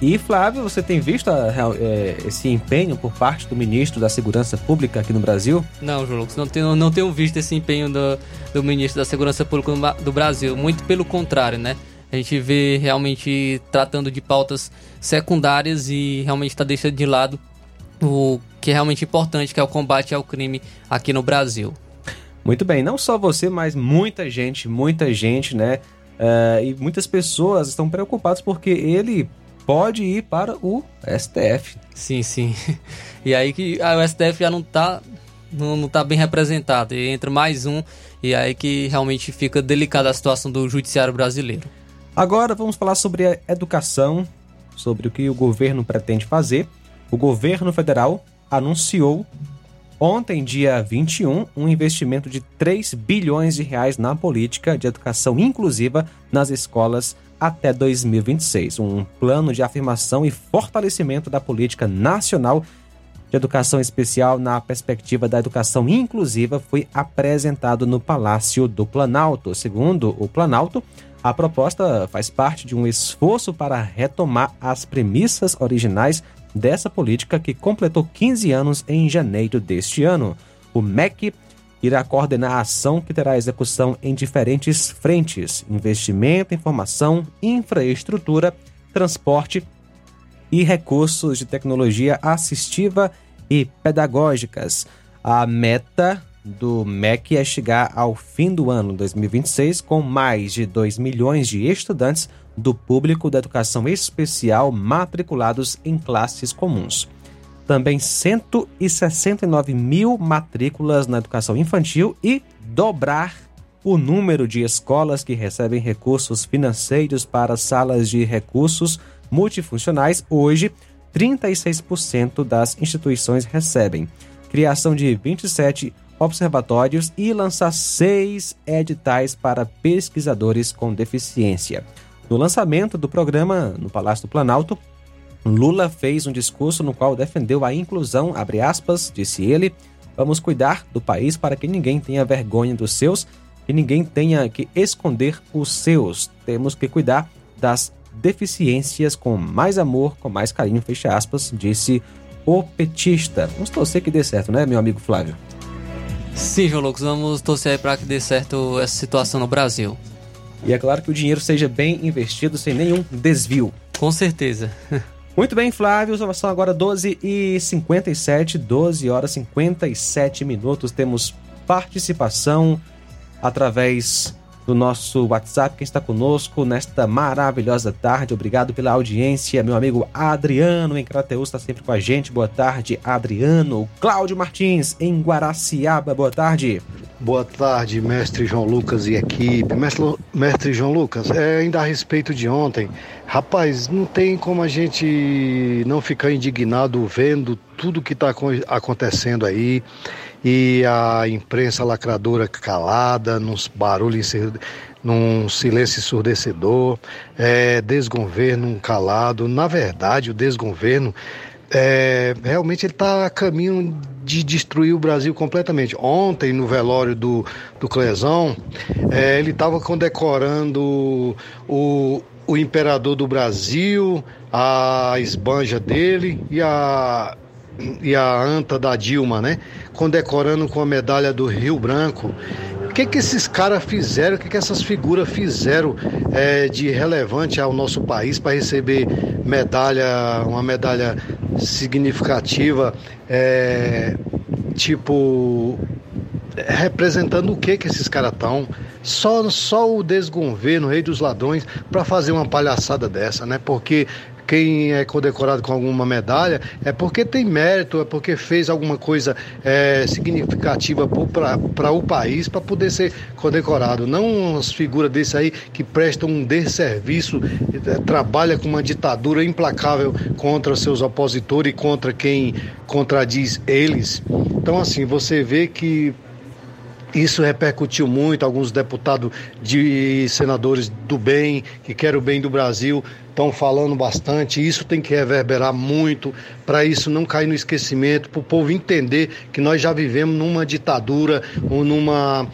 E Flávio, você tem visto a, é, esse empenho por parte do ministro da Segurança Pública aqui no Brasil? Não, João Lucas, não tenho, não tenho visto esse empenho do, do ministro da Segurança Pública do Brasil. Muito pelo contrário, né? A gente vê realmente tratando de pautas secundárias e realmente está deixando de lado o que é realmente importante, que é o combate ao crime aqui no Brasil. Muito bem, não só você, mas muita gente, muita gente, né? Uh, e muitas pessoas estão preocupadas porque ele pode ir para o STF. Sim, sim. E aí que ah, o STF já não está não, não tá bem representado. E entra mais um, e aí que realmente fica delicada a situação do judiciário brasileiro. Agora vamos falar sobre a educação, sobre o que o governo pretende fazer. O governo federal anunciou ontem, dia 21, um investimento de 3 bilhões de reais na política de educação inclusiva nas escolas até 2026. Um plano de afirmação e fortalecimento da política nacional de educação especial na perspectiva da educação inclusiva foi apresentado no Palácio do Planalto. Segundo o Planalto, a proposta faz parte de um esforço para retomar as premissas originais dessa política que completou 15 anos em janeiro deste ano. O MEC irá coordenar a ação que terá execução em diferentes frentes: investimento, informação, infraestrutura, transporte e recursos de tecnologia assistiva e pedagógicas. A meta do MEC é chegar ao fim do ano 2026 com mais de 2 milhões de estudantes do público da educação especial matriculados em classes comuns também 169 mil matrículas na educação infantil e dobrar o número de escolas que recebem recursos financeiros para salas de recursos multifuncionais. Hoje, 36% das instituições recebem. Criação de 27 observatórios e lançar seis editais para pesquisadores com deficiência. No lançamento do programa no Palácio do Planalto, Lula fez um discurso no qual defendeu a inclusão, abre aspas, disse ele, vamos cuidar do país para que ninguém tenha vergonha dos seus e ninguém tenha que esconder os seus. Temos que cuidar das deficiências com mais amor, com mais carinho, fecha aspas, disse o petista. Vamos torcer que dê certo, né, meu amigo Flávio? Sim, João Lucas, vamos torcer para que dê certo essa situação no Brasil. E é claro que o dinheiro seja bem investido sem nenhum desvio. Com certeza. Muito bem, Flávio, são agora 12 e 57, 12 horas e 57 minutos. Temos participação através do nosso WhatsApp. Quem está conosco nesta maravilhosa tarde, obrigado pela audiência. Meu amigo Adriano em Crateus está sempre com a gente. Boa tarde, Adriano. Cláudio Martins em Guaraciaba, boa tarde. Boa tarde, mestre João Lucas e equipe. Mestre, mestre João Lucas, é, ainda a respeito de ontem, rapaz, não tem como a gente não ficar indignado vendo tudo que está acontecendo aí e a imprensa lacradora calada, nos barulhos, num silêncio ensurdecedor, é, desgoverno calado. Na verdade, o desgoverno é, realmente ele está a caminho de destruir o Brasil completamente. Ontem, no velório do, do Clesão, é, ele estava condecorando o, o imperador do Brasil, a esbanja dele e a, e a anta da Dilma, né? Condecorando com a medalha do Rio Branco. Que, que esses caras fizeram, o que, que essas figuras fizeram é, de relevante ao nosso país para receber medalha, uma medalha significativa, é, tipo, representando o que que esses caras estão, só, só o desgoverno, o rei dos ladrões, para fazer uma palhaçada dessa, né? Porque quem é condecorado com alguma medalha é porque tem mérito, é porque fez alguma coisa é, significativa para o país para poder ser condecorado. Não as figuras desse aí que prestam um desserviço, é, trabalha com uma ditadura implacável contra seus opositores e contra quem contradiz eles. Então, assim, você vê que isso repercutiu muito, alguns deputados de senadores do bem, que querem o bem do Brasil, estão falando bastante. Isso tem que reverberar muito para isso não cair no esquecimento, para o povo entender que nós já vivemos numa ditadura, ou numa,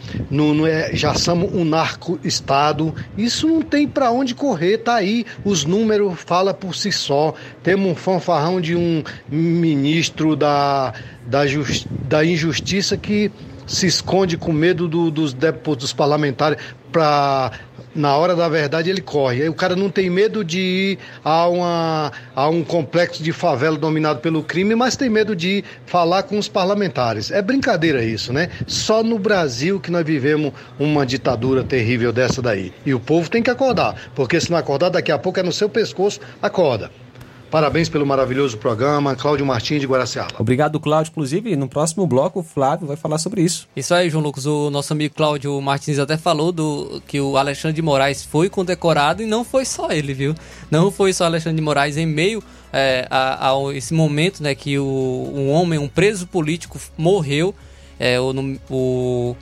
é, já somos um narco-estado. Isso não tem para onde correr, tá aí. Os números falam por si só. Temos um fanfarrão de um ministro da, da, just, da injustiça que se esconde com medo do, dos, dos parlamentares para na hora da verdade ele corre. Aí o cara não tem medo de ir a, uma, a um complexo de favela dominado pelo crime, mas tem medo de ir falar com os parlamentares. É brincadeira isso, né? Só no Brasil que nós vivemos uma ditadura terrível dessa daí. E o povo tem que acordar, porque se não acordar, daqui a pouco é no seu pescoço, acorda. Parabéns pelo maravilhoso programa, Cláudio Martins de Guaraciaba. Obrigado, Cláudio. Inclusive, no próximo bloco, o Flávio vai falar sobre isso. Isso aí, João Lucas. O nosso amigo Cláudio Martins até falou do que o Alexandre de Moraes foi condecorado e não foi só ele, viu? Não foi só Alexandre de Moraes em meio é, a, a, esse momento, né, que o, um homem, um preso político morreu. É, o, o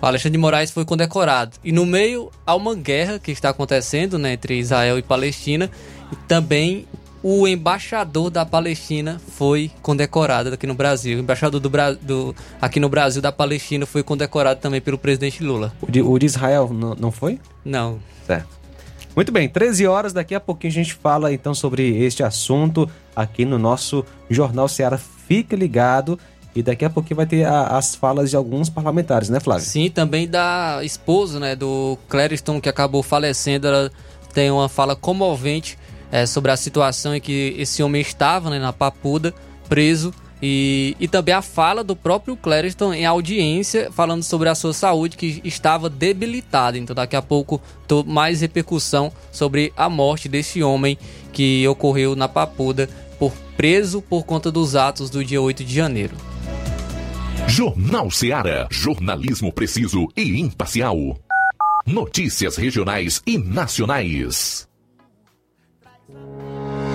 Alexandre de Moraes foi condecorado. E no meio há uma guerra que está acontecendo né, entre Israel e Palestina. E também o embaixador da Palestina foi condecorado aqui no Brasil. O embaixador do, do, aqui no Brasil da Palestina foi condecorado também pelo presidente Lula. O de, o de Israel não, foi? Não. Certo. Muito bem, 13 horas, daqui a pouquinho a gente fala então sobre este assunto aqui no nosso Jornal Ceará. Fique ligado e daqui a pouquinho vai ter a, as falas de alguns parlamentares, né, Flávio? Sim, também da esposa, né, do Clériston, que acabou falecendo. Ela tem uma fala comovente é, sobre a situação em que esse homem estava né, na Papuda, preso, e, e também a fala do próprio Clériston em audiência, falando sobre a sua saúde que estava debilitada. Então, daqui a pouco, tô mais repercussão sobre a morte desse homem que ocorreu na Papuda, por preso por conta dos atos do dia 8 de janeiro. Jornal Seara. Jornalismo preciso e imparcial. Notícias regionais e nacionais.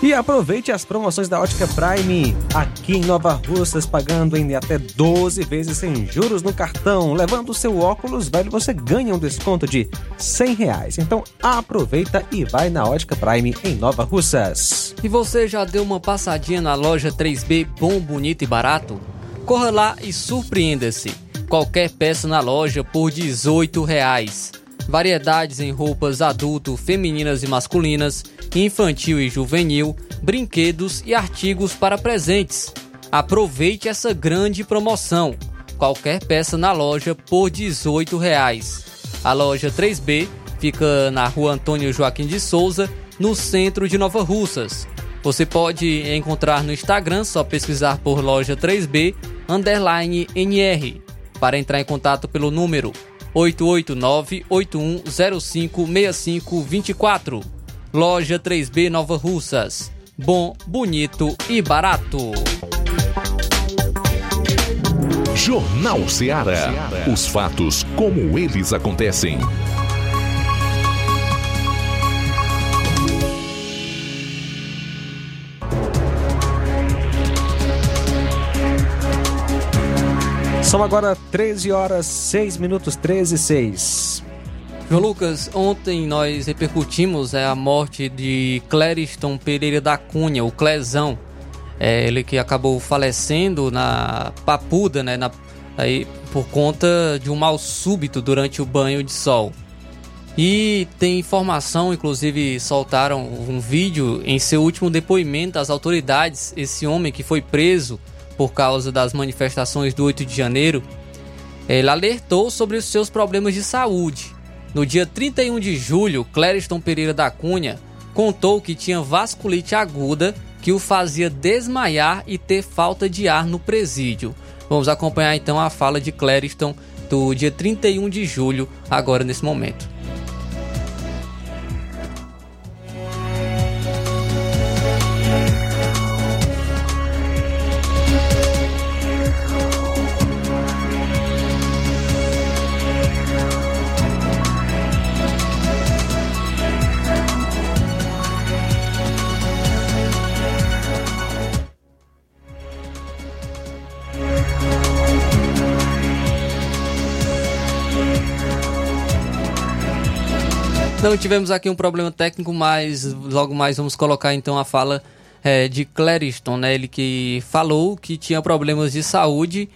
E aproveite as promoções da Ótica Prime aqui em Nova Russas, pagando em até 12 vezes sem juros no cartão. Levando o seu óculos velho, você ganha um desconto de 100 reais. Então aproveita e vai na Ótica Prime em Nova Russas. E você já deu uma passadinha na loja 3B Bom, Bonito e Barato? Corra lá e surpreenda-se. Qualquer peça na loja por 18 reais. Variedades em roupas adulto, femininas e masculinas, infantil e juvenil, brinquedos e artigos para presentes. Aproveite essa grande promoção. Qualquer peça na loja por 18 reais. A loja 3B fica na rua Antônio Joaquim de Souza, no centro de Nova Russas. Você pode encontrar no Instagram, só pesquisar por loja 3B underline NR. Para entrar em contato pelo número 889-8105-6524. Loja 3B Nova Russas. Bom, bonito e barato. Jornal Ceará. Os fatos como eles acontecem. São agora 13 horas 6 minutos 13 e 6. João Lucas, ontem nós repercutimos é, a morte de Clériston Pereira da Cunha, o Clezão. É, ele que acabou falecendo na Papuda, né, na, aí, por conta de um mal súbito durante o banho de sol. E tem informação, inclusive soltaram um vídeo em seu último depoimento às autoridades. Esse homem que foi preso por causa das manifestações do 8 de janeiro, ele alertou sobre os seus problemas de saúde. No dia 31 de julho, Clériston Pereira da Cunha contou que tinha vasculite aguda que o fazia desmaiar e ter falta de ar no presídio. Vamos acompanhar então a fala de Clériston do dia 31 de julho, agora nesse momento. Então tivemos aqui um problema técnico, mas logo mais vamos colocar então a fala é, de Clériston, né? Ele que falou que tinha problemas de saúde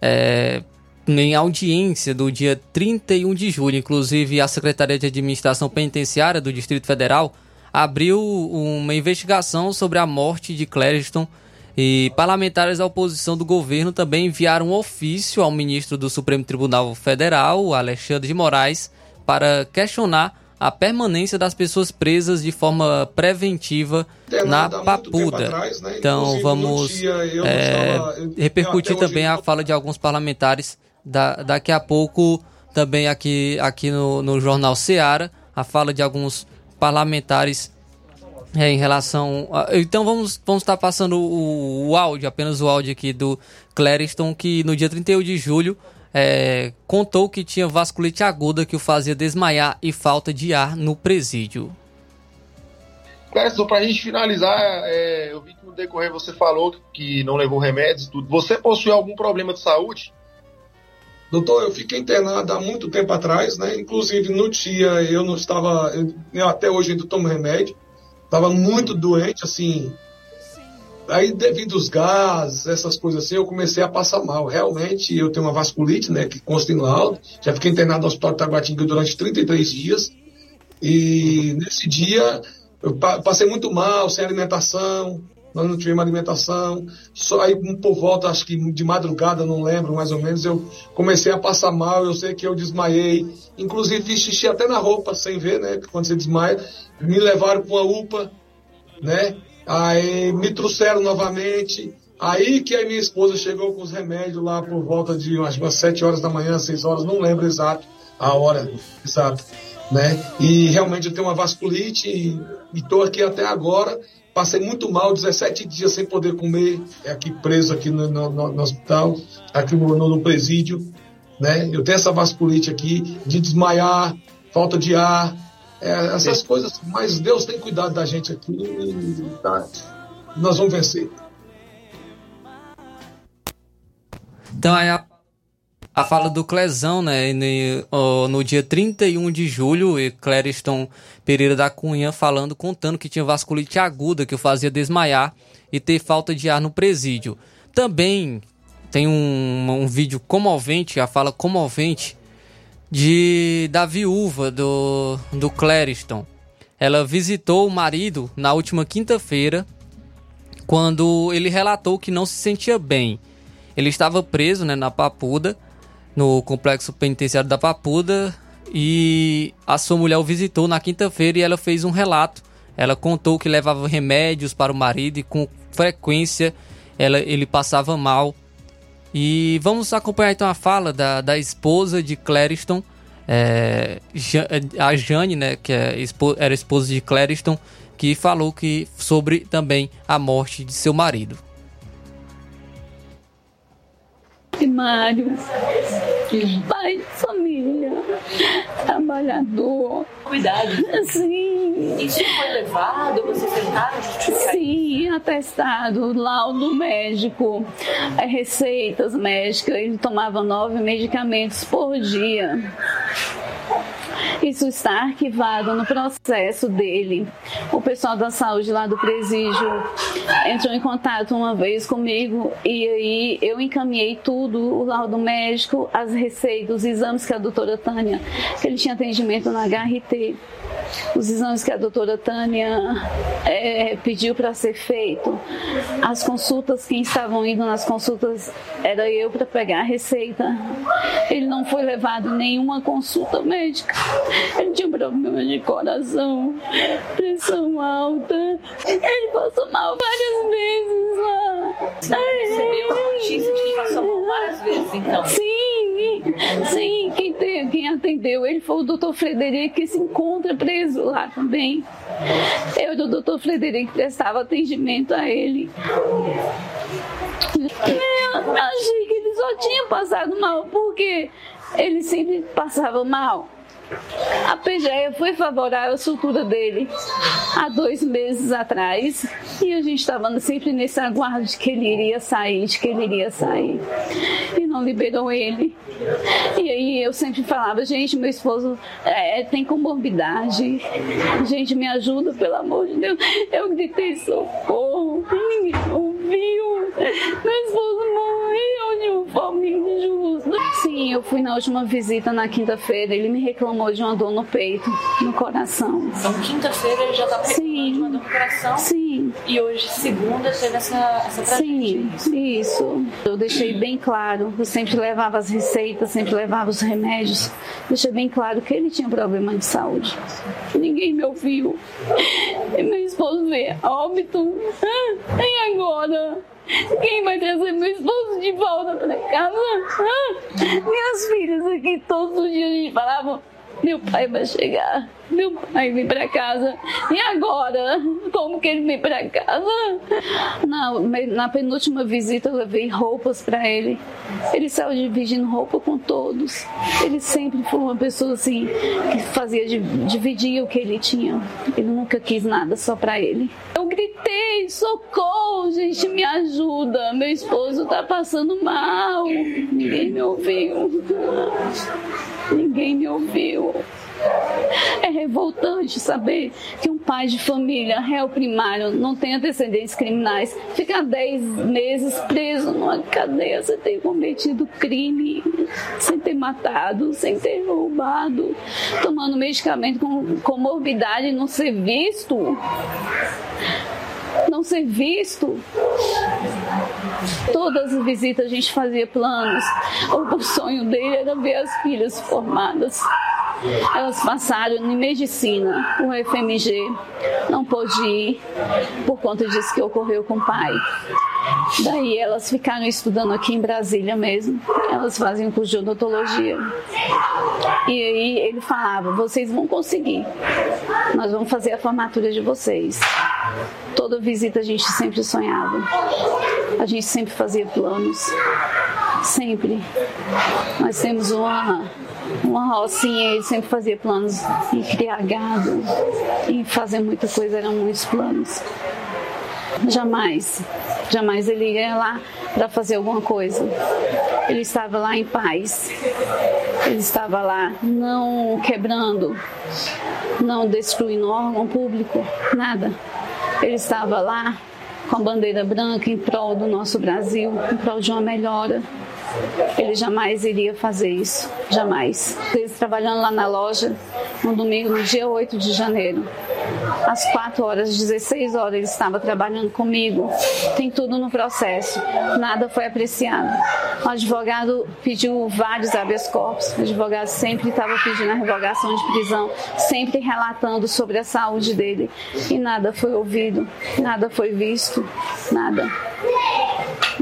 é, em audiência do dia 31 de julho. Inclusive, a Secretaria de Administração Penitenciária do Distrito Federal abriu uma investigação sobre a morte de Clériston e parlamentares da oposição do governo também enviaram um ofício ao ministro do Supremo Tribunal Federal, Alexandre de Moraes, para questionar a permanência das pessoas presas de forma preventiva na Papuda. Atrás, né? Então vamos dia, é, estava- eu- repercutir também a fala de alguns parlamentares da, daqui a pouco também aqui, aqui no, no Jornal Seara, a fala de alguns parlamentares é, em relação. A, então vamos, vamos estar passando o, o áudio, apenas o áudio aqui do Clériston, que no dia 31 de julho é, contou que tinha vasculite aguda que o fazia desmaiar e falta de ar no presídio. Clériston, pra gente finalizar, é, eu vi que no decorrer você falou que não levou remédios e tudo. Você possui algum problema de saúde? Doutor, eu fiquei internado há muito tempo atrás, né? Inclusive no dia eu não estava, eu, eu até hoje ainda tomo remédio, estava muito doente, assim. Aí devido aos gases, essas coisas assim, eu comecei a passar mal. Realmente eu tenho uma vasculite, né? Que consta em laudo. Já fiquei internado no Hospital de Taguatinga durante 33 dias. E nesse dia eu pa- passei muito mal, sem alimentação, nós não tivemos alimentação. Só aí por volta, acho que de madrugada, não lembro mais ou menos, eu comecei a passar mal, eu sei que eu desmaiei. Inclusive fiz xixi até na roupa, sem ver, né? Quando você desmaia. Me levaram para uma UPA, né? Aí me trouxeram novamente. Aí que a minha esposa chegou com os remédios lá por volta de umas, umas 7 horas da manhã, 6 horas, não lembro exato a hora exata, né? E realmente eu tenho uma vasculite e estou aqui até agora. Passei muito mal, 17 dias sem poder comer, é aqui preso aqui no, no- no- hospital, aqui no- no presídio, né? Eu tenho essa vasculite aqui de desmaiar, falta de ar, é, essas coisas, mas Deus tem cuidado da gente aqui e tá, nós vamos vencer. Então aí a, a fala do Clezão, né? No, no dia 31 de julho, e Clériston Pereira da Cunha falando, contando que tinha vasculite aguda que o fazia desmaiar e ter falta de ar no presídio. Também tem um, um vídeo comovente, a fala comovente de da viúva do, do Clériston. Ela visitou o marido na última quinta-feira, quando ele relatou que não se sentia bem. Ele estava preso né, na Papuda, no complexo penitenciário da Papuda, e a sua mulher o visitou na quinta-feira e ela fez um relato. Ela contou que levava remédios para o marido e com frequência ela, ele passava mal. E vamos acompanhar então a fala da, da esposa de Clériston, é, Ja- a Jane, né, que é, era esposa de Clériston, que falou que sobre também a morte de seu marido. E Pai de família, trabalhador. Cuidado. Sim. Isso foi levado? Vocês tentaram justificar Sim, atestado, laudo médico, eh, receitas médicas. Ele tomava nove medicamentos por dia. Isso está arquivado no processo dele. O pessoal da saúde lá do presídio entrou em contato uma vez comigo e aí eu encaminhei tudo, o laudo médico, as receitas, os exames que a doutora Tânia, que ele tinha atendimento na HRT, os exames que a doutora Tânia eh, pediu para ser feito, as consultas, quem estavam indo nas consultas era eu para pegar a receita. Ele não foi levado nenhuma consulta médica. Ele tinha problema de coração, pressão alta. Ele passou mal várias vezes lá. Recebeu a notícia de que passou mal várias vezes, então? Sim, sim. Quem, te- quem atendeu ele foi o doutor Frederico, que se encontra preso lá também. Eu e o doutor Frederico prestava atendimento a ele. Eu achei que ele só tinha passado mal, porque ele sempre passava mal. A PGE foi favorável à estrutura dele há dois meses atrás e a gente estava sempre nesse aguardo de que ele iria sair, de que ele iria sair. E não liberou ele. E aí eu sempre falava, gente, meu esposo é, tem comorbidade. Gente, me ajuda, pelo amor de Deus. Eu gritei socorro, ninguém ouviu. Meu esposo morreu de uma forma injusta. Sim, eu fui na última visita na quinta-feira. Ele me reclamou de uma dor no peito, no coração. Então, quinta-feira ele já estava Sim. de uma dor no coração. Sim. E hoje, segunda, teve essa, essa Sim, isso. Eu deixei bem claro. Eu sempre levava as receitas, sempre levava os remédios. Deixei bem claro que ele tinha problema de saúde. Ninguém me ouviu. E meu esposo veio óbito. E agora? Quem vai trazer meu esposo de volta para casa? Minhas filhas aqui todos os dias a gente falava. Meu pai vai chegar, meu pai vem para casa. E agora? Como que ele vem para casa? Na, na penúltima visita eu levei roupas para ele. Ele saiu dividindo roupa com todos. Ele sempre foi uma pessoa assim que fazia dividir o que ele tinha. Ele nunca quis nada só para ele. Eu gritei, socorro, gente, me ajuda. Meu esposo tá passando mal. Ninguém me ouviu. Ninguém me ouviu. É revoltante saber que um pai de família, réu primário, não tem antecedentes criminais, fica 10 meses preso numa cadeia sem ter cometido crime, sem ter matado, sem ter roubado, tomando medicamento com comorbidade e não ser visto. Não ser visto. Todas as visitas a gente fazia planos. O sonho dele era ver as filhas formadas. Elas passaram em medicina, o FMG, não pôde ir por conta disso que ocorreu com o pai. Daí elas ficaram estudando aqui em Brasília mesmo. Elas fazem um curso de odontologia. E aí ele falava: vocês vão conseguir. Nós vamos fazer a formatura de vocês. Toda visita a gente sempre sonhava. A gente sempre fazia planos. Sempre. Nós temos uma, uma rocinha, ele sempre fazia planos em criar gado, em fazer muita coisa, eram muitos planos. Jamais, jamais ele ia lá para fazer alguma coisa. Ele estava lá em paz. Ele estava lá não quebrando, não destruindo órgão público, nada. Ele estava lá com a bandeira branca em prol do nosso Brasil, em prol de uma melhora. Ele jamais iria fazer isso, jamais. Eles trabalhando lá na loja no domingo, no dia 8 de janeiro. Às 4 horas, 16 horas, ele estava trabalhando comigo. Tem tudo no processo. Nada foi apreciado. O advogado pediu vários habeas corpus. O advogado sempre estava pedindo a revogação de prisão, sempre relatando sobre a saúde dele. E nada foi ouvido, nada foi visto, nada.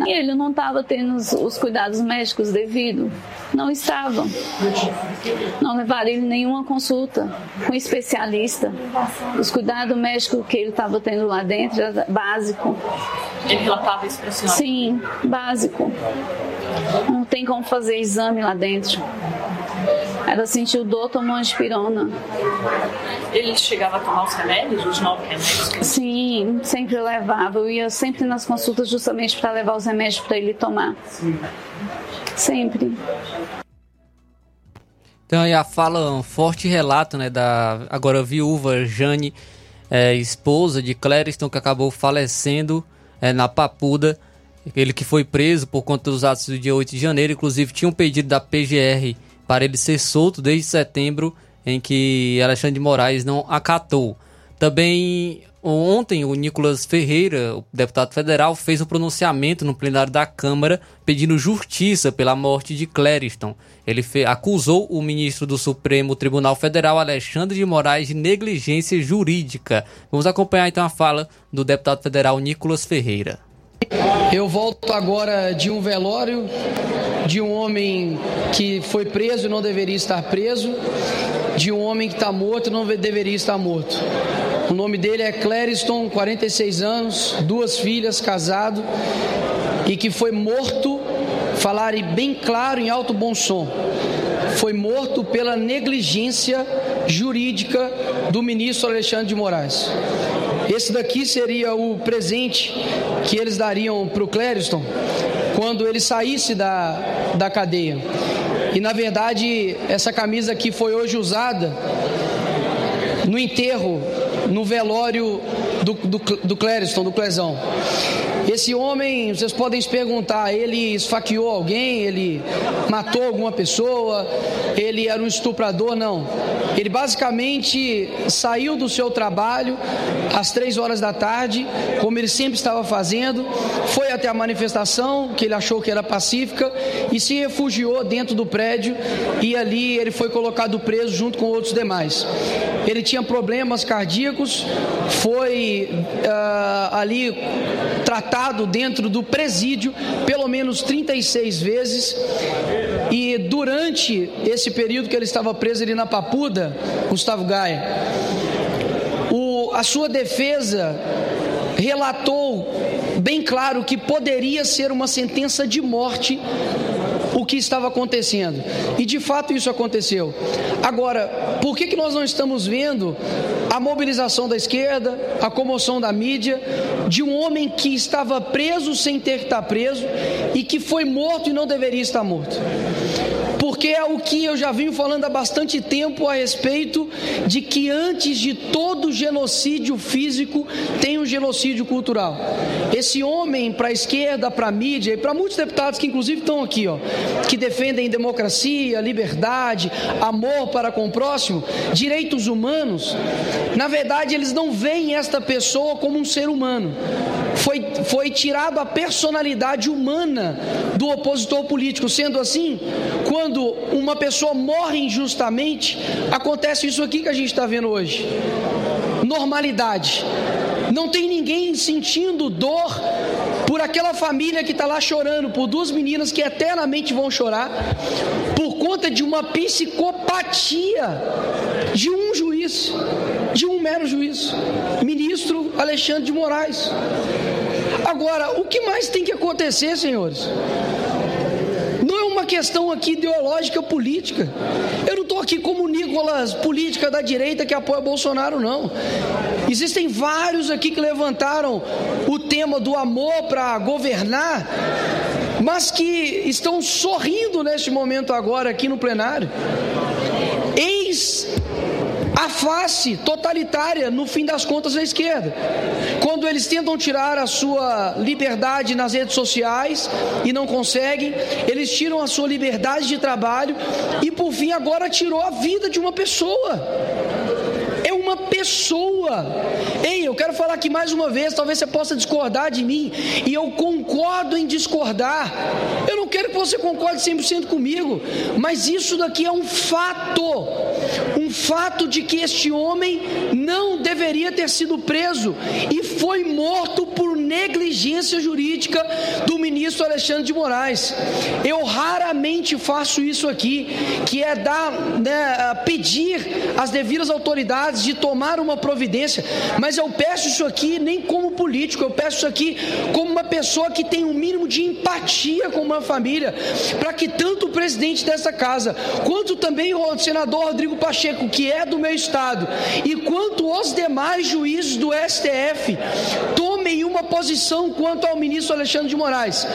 E ele não estava tendo os, os cuidados médicos devidos. Não estavam. Não levaram ele nenhuma consulta com especialista. Os cuidados médicos que ele estava tendo lá dentro era básico. Ele relatava isso para a senhora? Sim, básico. Não tem como fazer exame lá dentro. Ela sentiu dor, tomou anspirona. Ele chegava a tomar os remédios, os nove remédios? Que... Sim, sempre levava. Eu ia sempre nas consultas justamente para levar os remédios para ele tomar. Sempre. Então aí a fala, um forte relato, né, da agora viúva Jane, é, esposa de Clériston, que acabou falecendo é, na Papuda. Ele que foi preso por conta dos atos do dia 8 de janeiro, inclusive tinha um pedido da PGR para ele ser solto desde setembro, em que Alexandre de Moraes não acatou. Também ontem o Nicolas Ferreira, o deputado federal, fez um pronunciamento no plenário da Câmara pedindo justiça pela morte de Clériston. Ele acusou o ministro do Supremo Tribunal Federal, Alexandre de Moraes, de negligência jurídica. Vamos acompanhar então a fala do deputado federal Nicolas Ferreira. Eu volto agora de um velório de um homem que foi preso e não deveria estar preso, de um homem que está morto e não deveria estar morto. O nome dele é Clériston, 46 anos, duas filhas, casado, e que foi morto, falar bem claro em alto bom som, foi morto pela negligência jurídica do ministro Alexandre de Moraes. Esse daqui seria o presente que eles dariam para o Clériston quando ele saísse da, da cadeia. E na verdade, essa camisa aqui foi hoje usada no enterro, no velório do, do, do Clériston, do Clesão. Esse homem, vocês podem se perguntar, ele esfaqueou alguém, ele matou alguma pessoa, ele era um estuprador? Não. Ele basicamente saiu do seu trabalho às três horas da tarde, como ele sempre estava fazendo, foi até a manifestação, que ele achou que era pacífica, e se refugiou dentro do prédio, e ali ele foi colocado preso junto com outros demais. Ele tinha problemas cardíacos, foi uh, ali tratado dentro do presídio pelo menos 36 vezes. E durante esse período que ele estava preso ali na Papuda, Gustavo Gaia, o, a sua defesa relatou bem claro que poderia ser uma sentença de morte o que estava acontecendo. E de fato isso aconteceu. Agora, por que, que nós não estamos vendo a mobilização da esquerda, a comoção da mídia, de um homem que estava preso sem ter que estar preso e que foi morto e não deveria estar morto? Porque é o que eu já venho falando há bastante tempo a respeito de que antes de todo genocídio físico tem um genocídio cultural. Esse homem para a esquerda, para a mídia e para muitos deputados que inclusive estão aqui, ó, que defendem democracia, liberdade, amor para com o próximo, direitos humanos, na verdade eles não veem esta pessoa como um ser humano. Foi, foi tirado a personalidade humana do opositor político. Sendo assim, quando uma pessoa morre injustamente, acontece isso aqui que a gente está vendo hoje. Normalidade. Não tem ninguém sentindo dor por aquela família que está lá chorando, por duas meninas que eternamente vão chorar, por conta de uma psicopatia de um juiz, de um mero juiz, ministro Alexandre de Moraes. Agora, o que mais tem que acontecer, senhores? Questão aqui ideológica política. Eu não estou aqui como Nicolas, política da direita que apoia Bolsonaro, não. Existem vários aqui que levantaram o tema do amor para governar, mas que estão sorrindo neste momento agora aqui no plenário. Eis a face totalitária, no fim das contas, da esquerda. Quando eles tentam tirar a sua liberdade nas redes sociais e não conseguem, eles tiram a sua liberdade de trabalho e, por fim, agora tirou a vida de uma pessoa é pessoa. Ei, eu quero falar aqui mais uma vez, talvez você possa discordar de mim, e eu concordo em discordar. Eu não quero que você concorde 100% comigo, mas isso daqui é um fato. Um fato de que este homem não deveria ter sido preso e foi morto por negligência jurídica do ministro Alexandre de Moraes. Eu raramente faço isso aqui, que é dar, né, pedir às devidas autoridades de tomar uma providência, mas eu peço isso aqui nem como político, eu peço isso aqui como uma pessoa que tem um mínimo de empatia com uma família, para que tanto o presidente dessa casa, quanto também o senador Rodrigo Pacheco, que é do meu estado, e quanto os demais juízes do STF, tomem uma posição quanto ao ministro Alexandre de Moraes.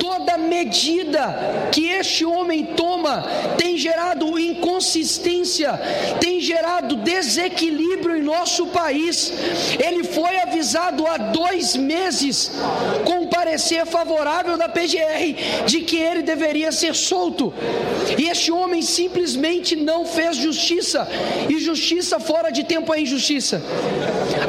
Toda medida que este homem toma tem gerado inconsistência, tem gerado desequilíbrio em nosso país. Ele foi avisado há dois meses, com parecer favorável da PGR, de que ele deveria ser solto. E este homem simplesmente não fez justiça, e justiça fora de tempo é injustiça.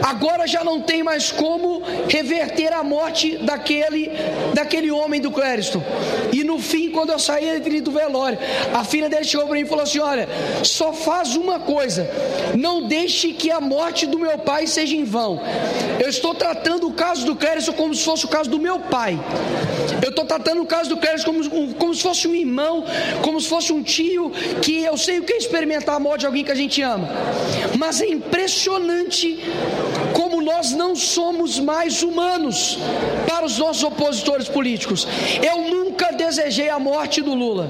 Agora já não tem mais como reverter a morte daquele, daquele homem do Cléristo. E no fim, quando eu saí do velório, a filha dele chegou para mim e falou assim: Olha, só faz uma coisa, não deixe que a morte do meu pai seja em vão. Eu estou tratando o caso do Clérison como se fosse o caso do meu pai. Eu estou tratando o caso do Clérison como, como se fosse um irmão, como se fosse um tio, que eu sei o que é experimentar a morte de alguém que a gente ama. Mas é impressionante como nós não somos mais humanos para os nossos opositores políticos. Eu nunca desejei a morte do Lula.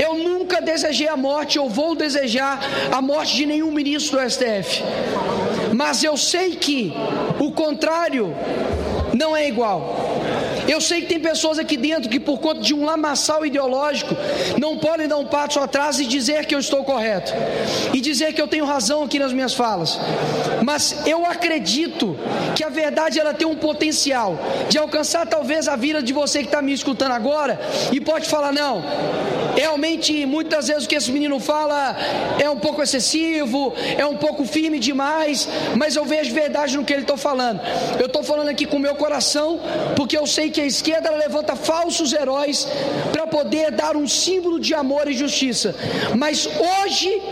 Eu nunca desejei a morte, ou vou desejar a morte de nenhum ministro do STF. Mas eu sei que o contrário não é igual. Eu sei que tem pessoas aqui dentro que, por conta de um lamaçal ideológico, não podem dar um passo atrás e dizer que eu estou correto e dizer que eu tenho razão aqui nas minhas falas. Mas eu acredito que a verdade ela tem um potencial de alcançar talvez a vida de você que está me escutando agora e pode falar: não, realmente muitas vezes o que esse menino fala é um pouco excessivo, é um pouco firme demais, mas eu vejo verdade no que ele está falando. Eu estou falando aqui com o meu coração, porque eu sei que a esquerda levanta falsos heróis para poder dar um símbolo de amor e justiça. Mas hoje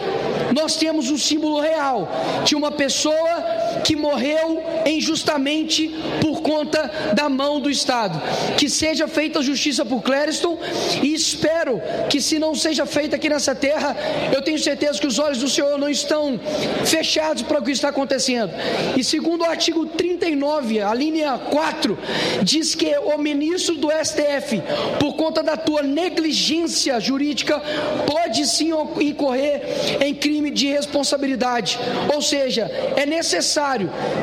nós temos um símbolo real de uma pessoa que morreu injustamente por conta da mão do Estado. Que seja feita justiça por Clériston e espero que, se não seja feita aqui nessa terra, eu tenho certeza que os olhos do Senhor não estão fechados para o que está acontecendo. E segundo o artigo 39, a linha 4, diz que o ministro do STF, por conta da tua negligência jurídica, pode sim incorrer em crime de responsabilidade. Ou seja, é necessário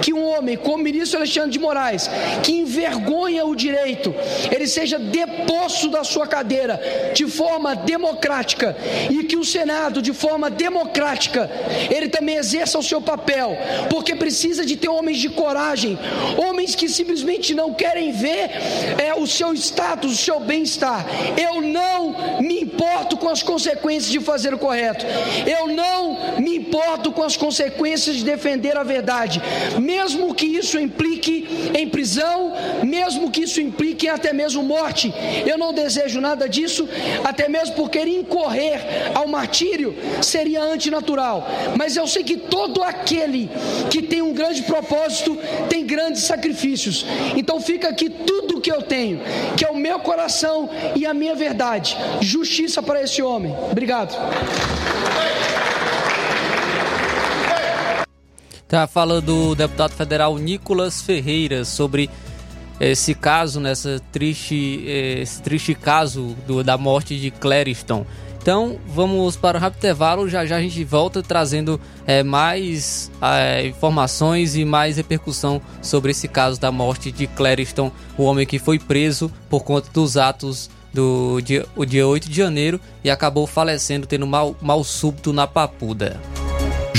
que um homem como o ministro Alexandre de Moraes, que envergonha o direito, ele seja deposto da sua cadeira de forma democrática e que o Senado, de forma democrática, ele também exerça o seu papel, porque precisa de ter homens de coragem, homens que simplesmente não querem ver é, o seu status, o seu bem-estar. Eu não me importo com as consequências de fazer o correto, eu não me importo com as consequências de defender a verdade, mesmo que isso implique em prisão, mesmo que isso implique até mesmo morte. Eu não desejo nada disso, até mesmo porque incorrer ao martírio seria antinatural. Mas eu sei que todo aquele que tem um grande propósito tem grandes sacrifícios. Então fica aqui tudo o que eu tenho, que é o meu coração e a minha verdade. Justiça para esse homem. Obrigado. Tá falando do deputado federal Nicolas Ferreira sobre esse caso, nessa triste, esse triste caso do, da morte de Clériston. Então vamos para o rápido intervalo, já já a gente volta trazendo é, mais é, informações e mais repercussão sobre esse caso da morte de Clériston, o homem que foi preso por conta dos atos do dia, o dia 8 de janeiro e acabou falecendo tendo mal, mal súbito na papuda.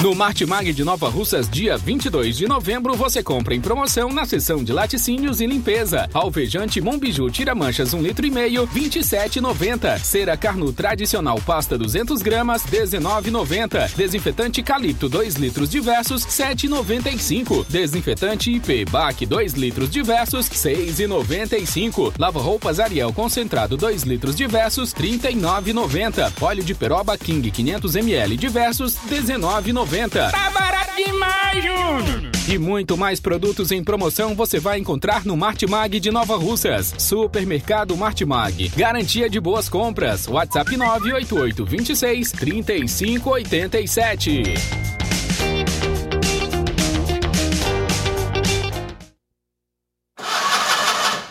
No Martimag de Nova Russas, dia 22 de novembro, você compra em promoção na seção de laticínios e limpeza. Alvejante Monbiju tira manchas 1 litro e meio, 27,90. Cera Carnu tradicional pasta 200 gramas, 19,90. Desinfetante Calipto 2 litros diversos, 7,95. Desinfetante IP Bac 2 litros diversos, 6,95. Lava roupas Ariel concentrado 2 litros diversos, 39,90. Óleo de peroba King 500 ml diversos, 19,90. Tá barato demais, Júnior! E muito mais produtos em promoção você vai encontrar no Martimag de Nova Russas. Supermercado Martimag. Garantia de boas compras. WhatsApp 988 26 3587.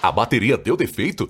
A bateria deu defeito?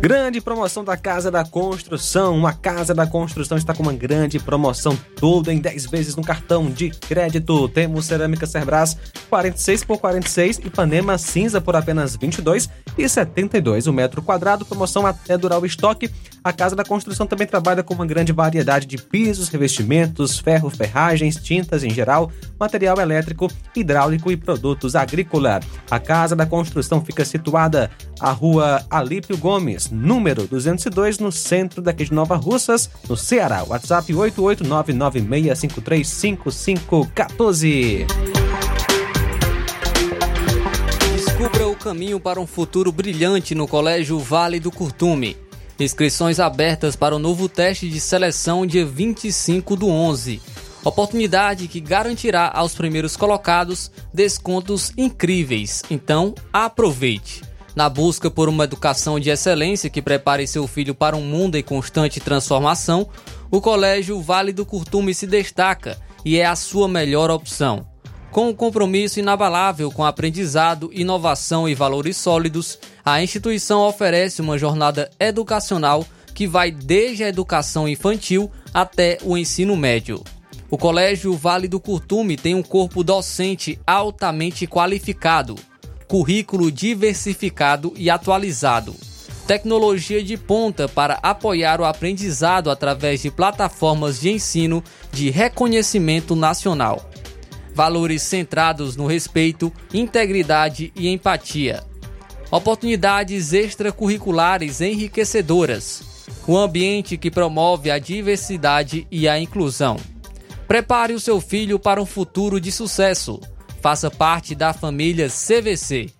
Grande promoção da Casa da Construção. A Casa da Construção está com uma grande promoção, tudo em 10 vezes no cartão de crédito. Temos cerâmica Cerbras 46 por 46 e Panema cinza por apenas 22 e 72 o metro quadrado. Promoção até durar o estoque. A Casa da Construção também trabalha com uma grande variedade de pisos, revestimentos, ferro, ferragens, tintas em geral, material elétrico, hidráulico e produtos agrícola. A Casa da Construção fica situada à rua Alípio Gomes, número 202, no centro daqui de Nova Russas, no Ceará. WhatsApp 88996535514. Descubra o caminho para um futuro brilhante no Colégio Vale do Curtume. Inscrições abertas para o novo teste de seleção dia 25 do 11. Oportunidade que garantirá aos primeiros colocados descontos incríveis. Então, aproveite! Na busca por uma educação de excelência que prepare seu filho para um mundo em constante transformação, o Colégio Vale do Curtume se destaca e é a sua melhor opção. Com um compromisso inabalável com aprendizado, inovação e valores sólidos, a instituição oferece uma jornada educacional que vai desde a educação infantil até o ensino médio. O Colégio Vale do Curtume tem um corpo docente altamente qualificado, currículo diversificado e atualizado, tecnologia de ponta para apoiar o aprendizado através de plataformas de ensino de reconhecimento nacional valores centrados no respeito, integridade e empatia. Oportunidades extracurriculares enriquecedoras. Um ambiente que promove a diversidade e a inclusão. Prepare o seu filho para um futuro de sucesso. Faça parte da família CVC.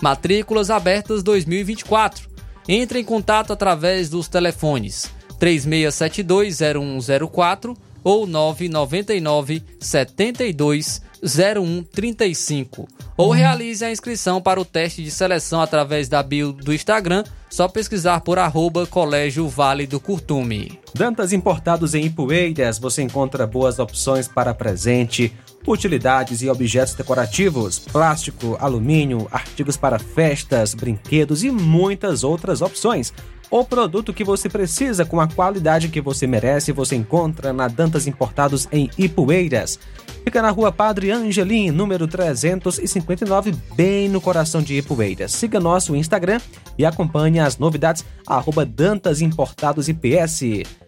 Matrículas abertas 2024. Entre em contato através dos telefones 36720104 ou 999 72 0135 ou realize a inscrição para o teste de seleção através da bio do Instagram, só pesquisar por arroba Colégio Vale do Curtume. Dantas Importados em Ipueiras, você encontra boas opções para presente, utilidades e objetos decorativos, plástico, alumínio, artigos para festas, brinquedos e muitas outras opções. O produto que você precisa com a qualidade que você merece, você encontra na Dantas Importados em Ipueiras. Fica na rua Padre Angelim, número 359, bem no coração de Ipueiras. Siga nosso Instagram e acompanhe as novidades, arroba Dantas Importados IPS.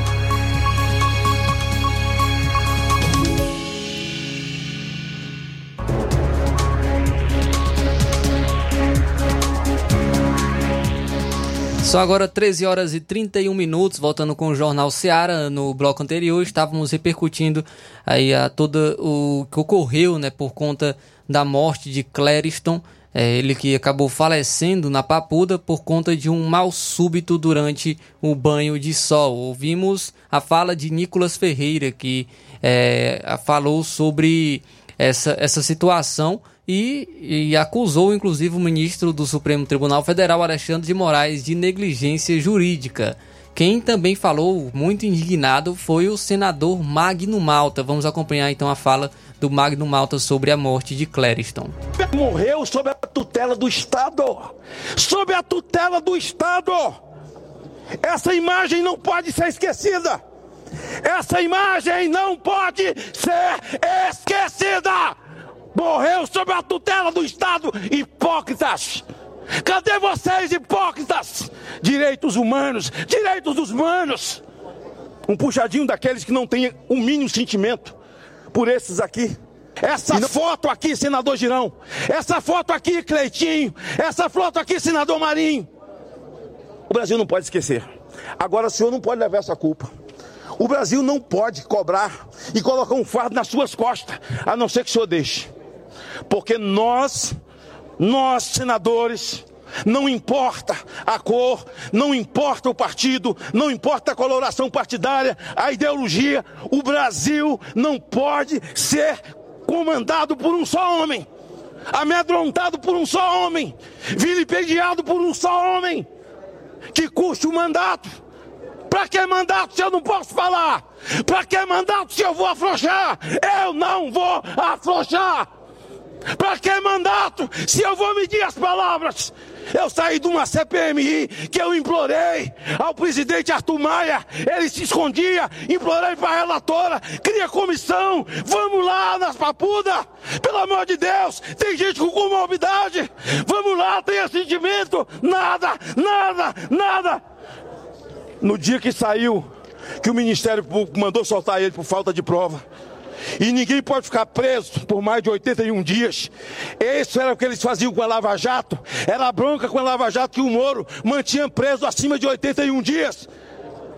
Só agora 13 horas e 31 minutos, voltando com o Jornal Seara. No bloco anterior estávamos repercutindo aí a toda o que ocorreu, né, por conta da morte de Clériston, é, ele que acabou falecendo na Papuda por conta de um mal súbito durante o banho de sol. Ouvimos a fala de Nicolas Ferreira, que é, falou sobre essa, essa situação e, e, acusou, inclusive, o ministro do Supremo Tribunal Federal, Alexandre de Moraes, de negligência jurídica. Quem também falou muito indignado foi o senador Magno Malta. Vamos acompanhar então a fala do Magno Malta sobre a morte de Clériston. Morreu sob a tutela do Estado. Sob a tutela do Estado. Essa imagem não pode ser esquecida. Essa imagem não pode ser esquecida. Morreu sob a tutela do Estado. Hipócritas. Cadê vocês, hipócritas? Direitos humanos, direitos dos humanos. Um puxadinho daqueles que não têm o um mínimo sentimento por esses aqui. Essa não... foto aqui, senador Girão. Essa foto aqui, Cleitinho. Essa foto aqui, senador Marinho. O Brasil não pode esquecer. Agora o senhor não pode levar essa culpa. O Brasil não pode cobrar e colocar um fardo nas suas costas, a não ser que o senhor deixe. Porque nós nós, senadores, não importa a cor, não importa o partido, não importa a coloração partidária, a ideologia, o Brasil não pode ser comandado por um só homem, amedrontado por um só homem, vilipendiado por um só homem, que custe o mandato. Para que mandato se eu não posso falar? Para que mandato se eu vou afrouxar? Eu não vou afrouxar! Para que mandato? Se eu vou medir as palavras. Eu saí de uma CPMI que eu implorei ao presidente Arthur Maia, ele se escondia, implorei para a relatora, cria comissão, vamos lá nas papudas, pelo amor de Deus, tem gente com comorbidade, vamos lá, tenha sentimento, nada, nada, nada. No dia que saiu, que o Ministério Público mandou soltar ele por falta de prova, e ninguém pode ficar preso por mais de 81 dias. Isso era o que eles faziam com a Lava Jato. Era a bronca com a Lava Jato que o Moro mantinha preso acima de 81 dias.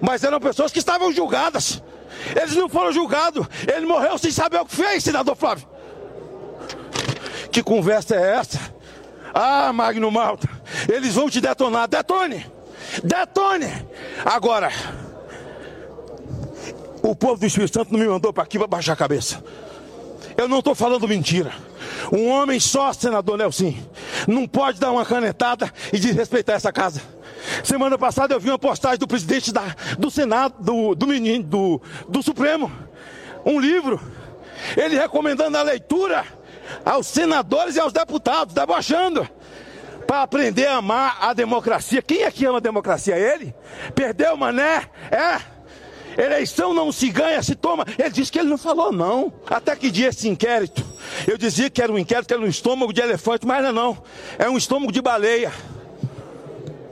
Mas eram pessoas que estavam julgadas. Eles não foram julgados. Ele morreu sem saber o que fez, senador Flávio. Que conversa é essa? Ah, Magno Malta, eles vão te detonar. Detone! Detone! Agora. O povo do Espírito Santo não me mandou para aqui para baixar a cabeça. Eu não estou falando mentira. Um homem só, senador Nelson, não pode dar uma canetada e desrespeitar essa casa. Semana passada eu vi uma postagem do presidente da, do Senado, do, do menino, do, do Supremo, um livro, ele recomendando a leitura aos senadores e aos deputados, debochando, para aprender a amar a democracia. Quem é que ama a democracia? Ele? Perdeu, mané? É? Eleição não se ganha, se toma. Ele disse que ele não falou, não. Até que dia esse inquérito? Eu dizia que era um inquérito, que era um estômago de elefante, mas não é não. É um estômago de baleia.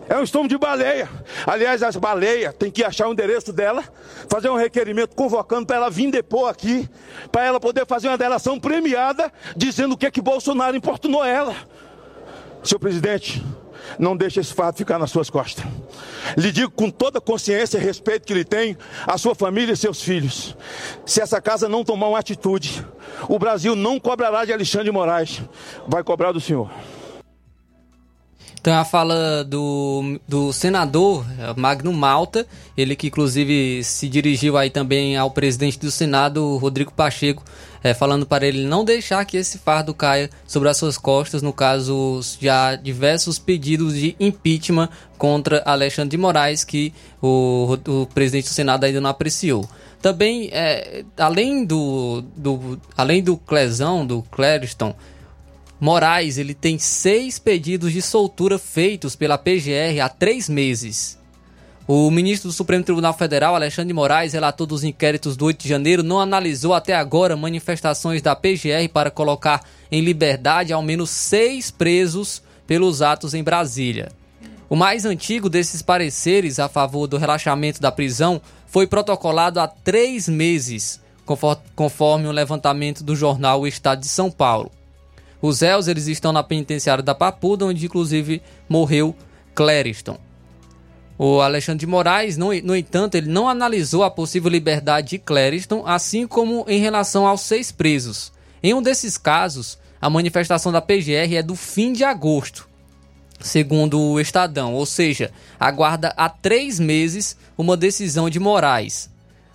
É um estômago de baleia. Aliás, as baleias tem que achar o endereço dela, fazer um requerimento convocando para ela vir depor aqui, para ela poder fazer uma delação premiada, dizendo o que é que Bolsonaro importunou ela. Senhor presidente, não deixe esse fato ficar nas suas costas. Lhe digo com toda consciência e respeito que lhe tenho, a sua família e seus filhos. Se essa casa não tomar uma atitude, o Brasil não cobrará de Alexandre de Moraes, vai cobrar do senhor. Então a fala do, do senador Magno Malta, ele que inclusive se dirigiu aí também ao presidente do Senado, Rodrigo Pacheco, é, falando para ele não deixar que esse fardo caia sobre as suas costas, no caso já diversos pedidos de impeachment contra Alexandre de Moraes, que o, o presidente do Senado ainda não apreciou. Também, é, além do, do além do Clesão, do Clériston, Moraes ele tem seis pedidos de soltura feitos pela PGR há três meses. O ministro do Supremo Tribunal Federal, Alexandre de Moraes, relator dos inquéritos do 8 de janeiro, não analisou até agora manifestações da PGR para colocar em liberdade ao menos seis presos pelos atos em Brasília. O mais antigo desses pareceres a favor do relaxamento da prisão foi protocolado há três meses, conforme um levantamento do jornal O Estado de São Paulo. Os réus eles estão na penitenciária da Papuda, onde inclusive morreu Clériston. O Alexandre de Moraes, no, no entanto, ele não analisou a possível liberdade de Clériston, assim como em relação aos seis presos. Em um desses casos, a manifestação da PGR é do fim de agosto, segundo o Estadão, ou seja, aguarda há três meses uma decisão de Moraes.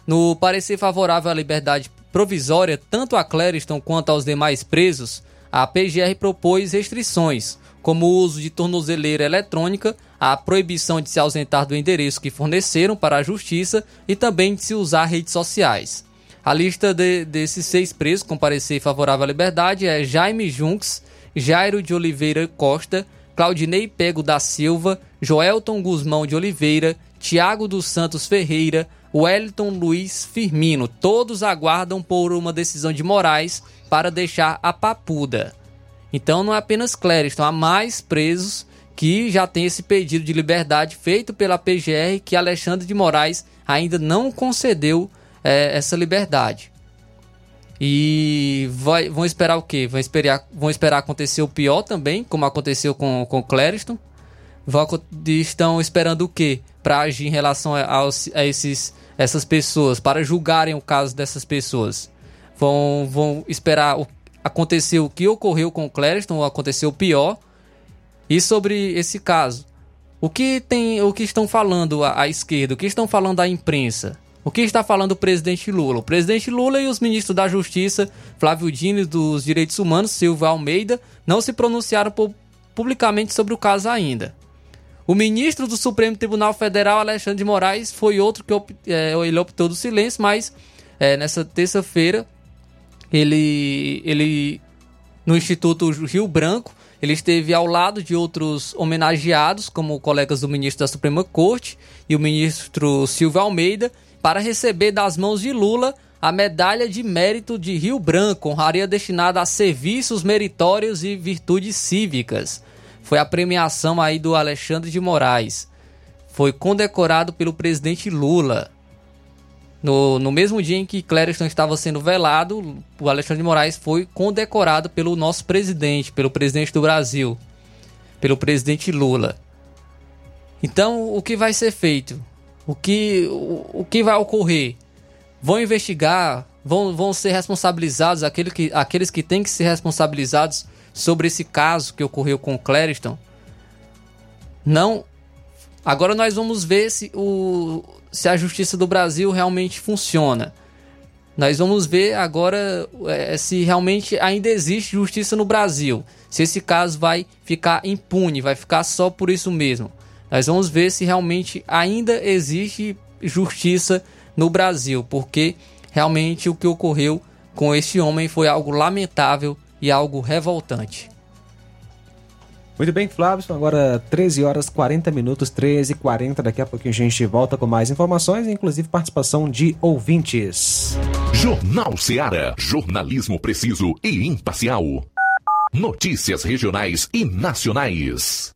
No parecer favorável à liberdade provisória, tanto a Clériston quanto aos demais presos, a PGR propôs restrições, como o uso de tornozeleira eletrônica, a proibição de se ausentar do endereço que forneceram para a justiça e também de se usar redes sociais. A lista de, desses seis presos com parecer favorável à liberdade é Jaime Junks, Jairo de Oliveira Costa, Claudinei Pego da Silva, Joelton Guzmão de Oliveira, Tiago dos Santos Ferreira, Wellington Luiz Firmino. Todos aguardam por uma decisão de Moraes para deixar a papuda. Então não é apenas Clériston, há mais presos que já tem esse pedido de liberdade feito pela PGR que Alexandre de Moraes ainda não concedeu é, essa liberdade. E vai, vão esperar o quê? Vão esperar, vão esperar acontecer o pior também, como aconteceu com, com Clériston. Vão, estão esperando o quê? Para agir em relação a, aos, a esses, essas pessoas, para julgarem o caso dessas pessoas. Vão, vão esperar o, acontecer o que ocorreu com Clériston, ou aconteceu o pior. E sobre esse caso, o que tem, o que estão falando a, a esquerda, o que estão falando a imprensa? O que está falando o presidente Lula? O presidente Lula e os ministros da Justiça, Flávio Dino dos Direitos Humanos, Silva Almeida, não se pronunciaram publicamente sobre o caso ainda. O ministro do Supremo Tribunal Federal, Alexandre de Moraes, foi outro que op é, ele optou do silêncio, mas é, nessa terça-feira, ele, ele, no Instituto Rio Branco, ele esteve ao lado de outros homenageados, como colegas do ministro da Suprema Corte e o ministro Silva Almeida, para receber das mãos de Lula a medalha de mérito de Rio Branco, honraria destinada a serviços meritórios e virtudes cívicas. Foi a premiação aí do Alexandre de Moraes. Foi condecorado pelo presidente Lula. No, no mesmo dia em que Clériston estava sendo velado, o Alexandre de Moraes foi condecorado pelo nosso presidente, pelo presidente do Brasil, pelo presidente Lula. Então, o que vai ser feito? O que, o, o que vai ocorrer? Vão investigar, vão, vão ser responsabilizados aquele que, aqueles que têm que ser responsabilizados sobre esse caso que ocorreu com o Clériston? Não. Agora nós vamos ver se, o, se a justiça do Brasil realmente funciona. Nós vamos ver agora é, se realmente ainda existe justiça no Brasil. Se esse caso vai ficar impune, vai ficar só por isso mesmo. Nós vamos ver se realmente ainda existe justiça no Brasil, porque realmente o que ocorreu com este homem foi algo lamentável e algo revoltante. Muito bem, Flávio. Agora 13 horas 40 minutos, 13 e 40. Daqui a pouquinho a gente volta com mais informações, inclusive participação de ouvintes. Jornal Seara. Jornalismo preciso e imparcial. Notícias regionais e nacionais.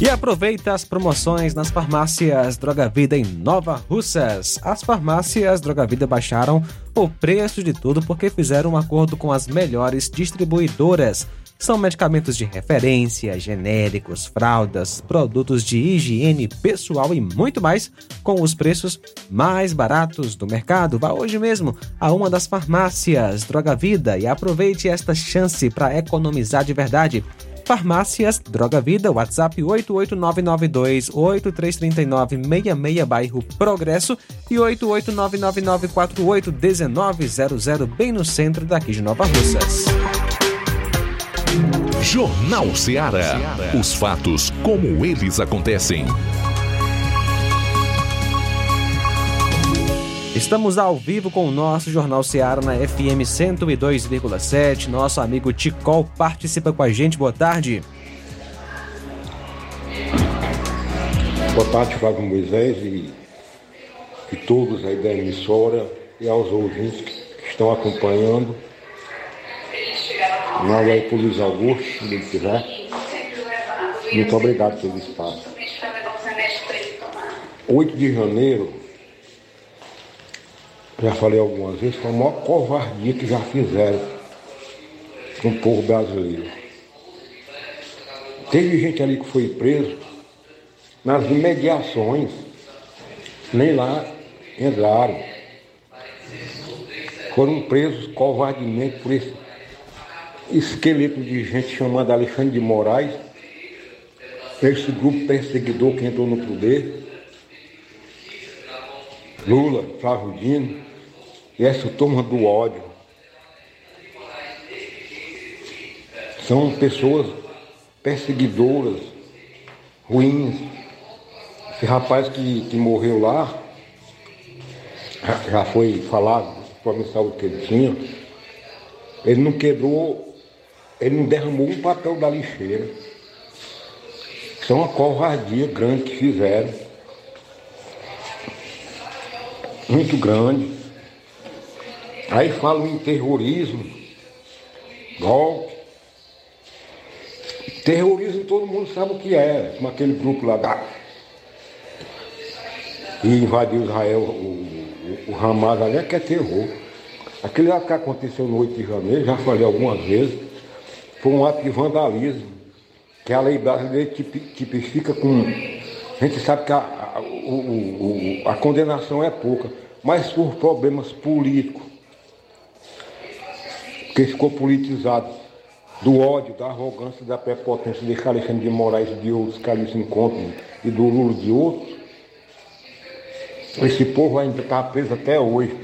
E aproveita as promoções nas farmácias Droga Vida em Nova Russas. As farmácias Droga Vida baixaram o preço de tudo porque fizeram um acordo com as melhores distribuidoras. São medicamentos de referência, genéricos, fraldas, produtos de higiene pessoal e muito mais, com os preços mais baratos do mercado. Vá hoje mesmo a uma das farmácias Droga Vida e aproveite esta chance para economizar de verdade. Farmácias Droga Vida, WhatsApp 88992-8339-66, bairro Progresso e 88999481900, bem no centro daqui de Nova Russas. Jornal Ceará. Os fatos como eles acontecem. Estamos ao vivo com o nosso Jornal Seara na FM 102,7. Nosso amigo Ticol participa com a gente. Boa tarde. Boa tarde, Flávio Moisés e, e todos aí da emissora e aos ouvintes que estão acompanhando. Nada aí por Luiz Augusto, se ele quiser. Muito obrigado pelo espaço. 8 de janeiro já falei algumas vezes, foi a maior covardia que já fizeram com o povo brasileiro. Teve gente ali que foi preso nas imediações, nem lá entraram. Foram presos covardemente por esse esqueleto de gente chamado Alexandre de Moraes, esse grupo perseguidor que entrou no poder. Lula, Flávio Dino, e essa turma do ódio. São pessoas perseguidoras, ruins. Esse rapaz que, que morreu lá, já foi falado problema de saúde que ele tinha, ele não quebrou, ele não derramou um papel da lixeira. Isso é uma covardia grande que fizeram. Muito grande. Aí falam em terrorismo, golpe. Terrorismo todo mundo sabe o que é, como aquele grupo lá da. E invadiu Israel, o, o, o Hamas ali, é que é terror. Aquele lá que aconteceu no 8 de janeiro, já falei algumas vezes, foi um ato de vandalismo, que a lei brasileira tipifica com. A gente sabe que a, a, o, a condenação é pouca, mas por problemas políticos porque ficou politizado do ódio, da arrogância, da prepotência de Alexandre de Moraes e de outros que ali se encontram e do Lula de outros. Esse povo ainda está preso até hoje.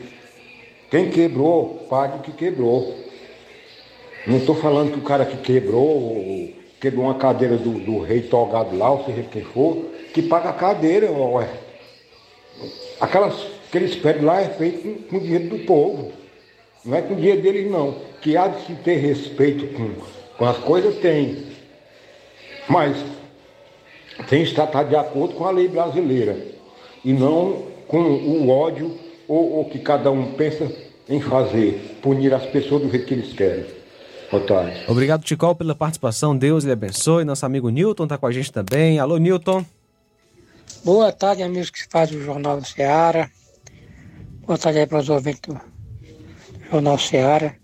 Quem quebrou, pague o que quebrou. Não estou falando que o cara que quebrou, quebrou uma cadeira do, do rei togado lá, ou seja quem for, que paga a cadeira, ué. Aquelas, aqueles prédios lá é feito com, com dinheiro do povo. Não é com o dinheiro deles não que há de se ter respeito com, com as coisas, tem. Mas tem que estar de acordo com a lei brasileira e não com o ódio ou o que cada um pensa em fazer, punir as pessoas do jeito que eles querem. Boa tarde. Obrigado, Ticol, pela participação. Deus lhe abençoe. Nosso amigo Newton está com a gente também. Alô, Newton. Boa tarde, amigos que fazem o Jornal do Ceará. Boa tarde aí para os ouvintes do Jornal Ceará.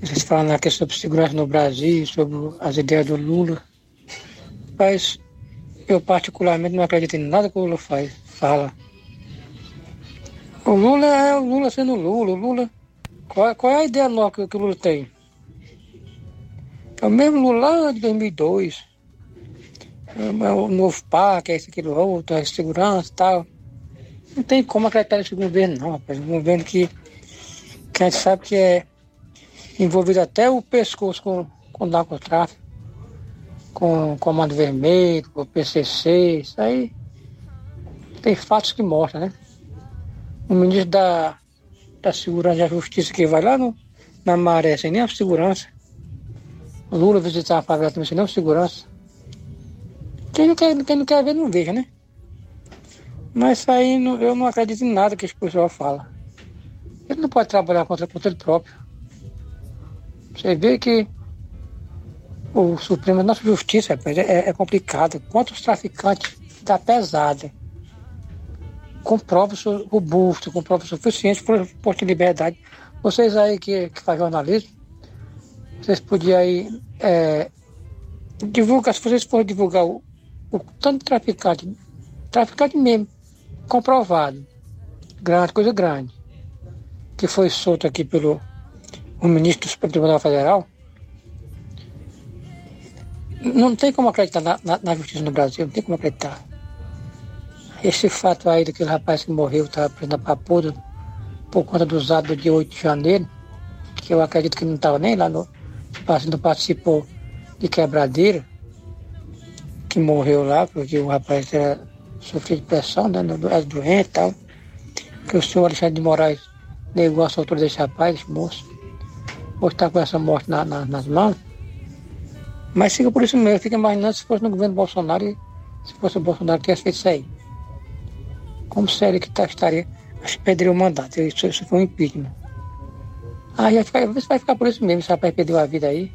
Vocês falam questão sobre segurança no Brasil, sobre as ideias do Lula. Mas eu particularmente não acredito em nada que o Lula faz, fala. O Lula é o Lula sendo Lula. O Lula. Qual, qual é a ideia nova que, que o Lula tem? É o mesmo Lula lá de 2002. É o novo parque, é esse, aquilo, outro, a segurança e tal. Não tem como acreditar nesse governo, não, rapaz. Um governo que, que a gente sabe que é envolvido até o pescoço com, com narcotráfico, com Comando Vermelho, com o PCC, isso aí tem fatos que mostram, né? O ministro da, da Segurança e da Justiça que vai lá no, na maré sem nem a segurança. O Lula visitar a favela também sem nem a segurança. Quem não, quer, quem não quer ver, não veja, né? Mas isso aí não, eu não acredito em nada que esse pessoal fala. Ele não pode trabalhar contra, contra ele próprio. Você vê que o Supremo, a nossa justiça, é, é complicado. Quantos traficantes da pesada, com provas robustas, com provas suficientes por, por ter liberdade. Vocês aí que, que fazem jornalismo, vocês podiam aí é, divulgar, se vocês forem divulgar o, o tanto de traficante, traficante mesmo, comprovado, grande, coisa grande, que foi solto aqui pelo o ministro do Supremo Tribunal Federal, não tem como acreditar na, na, na, justiça no Brasil, não tem como acreditar. Esse fato aí daquele rapaz que morreu, estava preso na Papuda, por conta do dia 8 de janeiro, que eu acredito que não estava nem lá no. não participou de quebradeira, que morreu lá, porque o rapaz era, sofria de pressão, né, doente e tal. Que o senhor Alexandre de Moraes negou a soltura desse rapaz, desse moço. Hoje está com essa morte na, na, nas mãos. Mas fica por isso mesmo, fica imaginando se fosse no governo Bolsonaro se fosse o Bolsonaro que tivesse feito isso aí. Como seria que tá, estaria? Acho que perderia o mandato. Isso, isso foi um impeachment. Aí vai ficar, vai ficar por isso mesmo, esse rapaz perdeu a vida aí.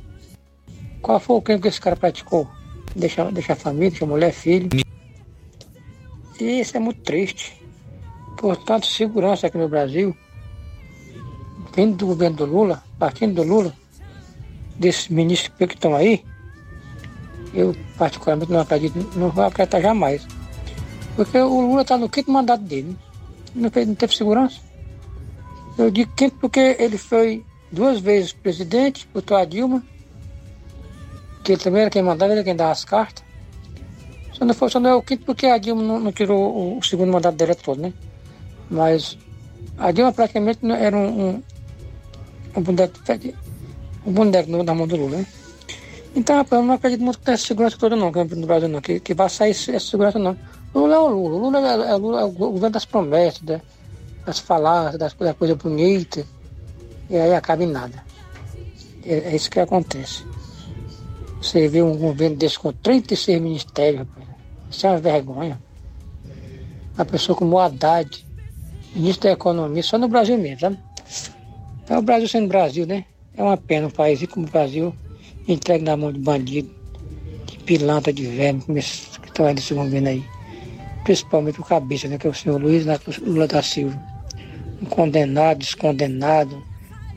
Qual foi o crime que esse cara praticou? Deixar, deixar família, deixar mulher, filho. E isso é muito triste. Portanto, segurança aqui no Brasil, vindo do governo do Lula, partindo do Lula, desses ministros que estão aí, eu particularmente não acredito, não vou acreditar jamais. Porque o Lula está no quinto mandato dele. Não, fez, não teve segurança. Eu digo quinto porque ele foi duas vezes presidente, botou a Dilma, que ele também era quem mandava, ele era quem dava as cartas. Só não, foi, só não é o quinto porque a Dilma não, não tirou o, o, segundo mandato dele todo, né? Mas a Dilma praticamente era um, um, um boneco, um boneco na mão do Lula, né? Então, rapaz, eu não acredito muito tenha segurança toda não, no Brasil não, que, que vai sair essa segurança não. Lula é o Lula, Lula é, é, Lula é o governo das promessas, né? das falácias, das, coisas bonitas, e aí acaba em nada. É, é, isso que acontece. Você vê um governo desse com 36 ministérios, rapaz, isso é uma vergonha. Uma pessoa como o Haddad, ministro da Economia, só no Brasil mesmo, sabe? É o Brasil sendo Brasil, né? É uma pena um país como o Brasil entregue na mão de bandido, de pilantra, de verme, que estão aí nesse governo aí. Principalmente o cabeça, né, que é o senhor Luiz Lula da Silva. Um condenado, descondenado,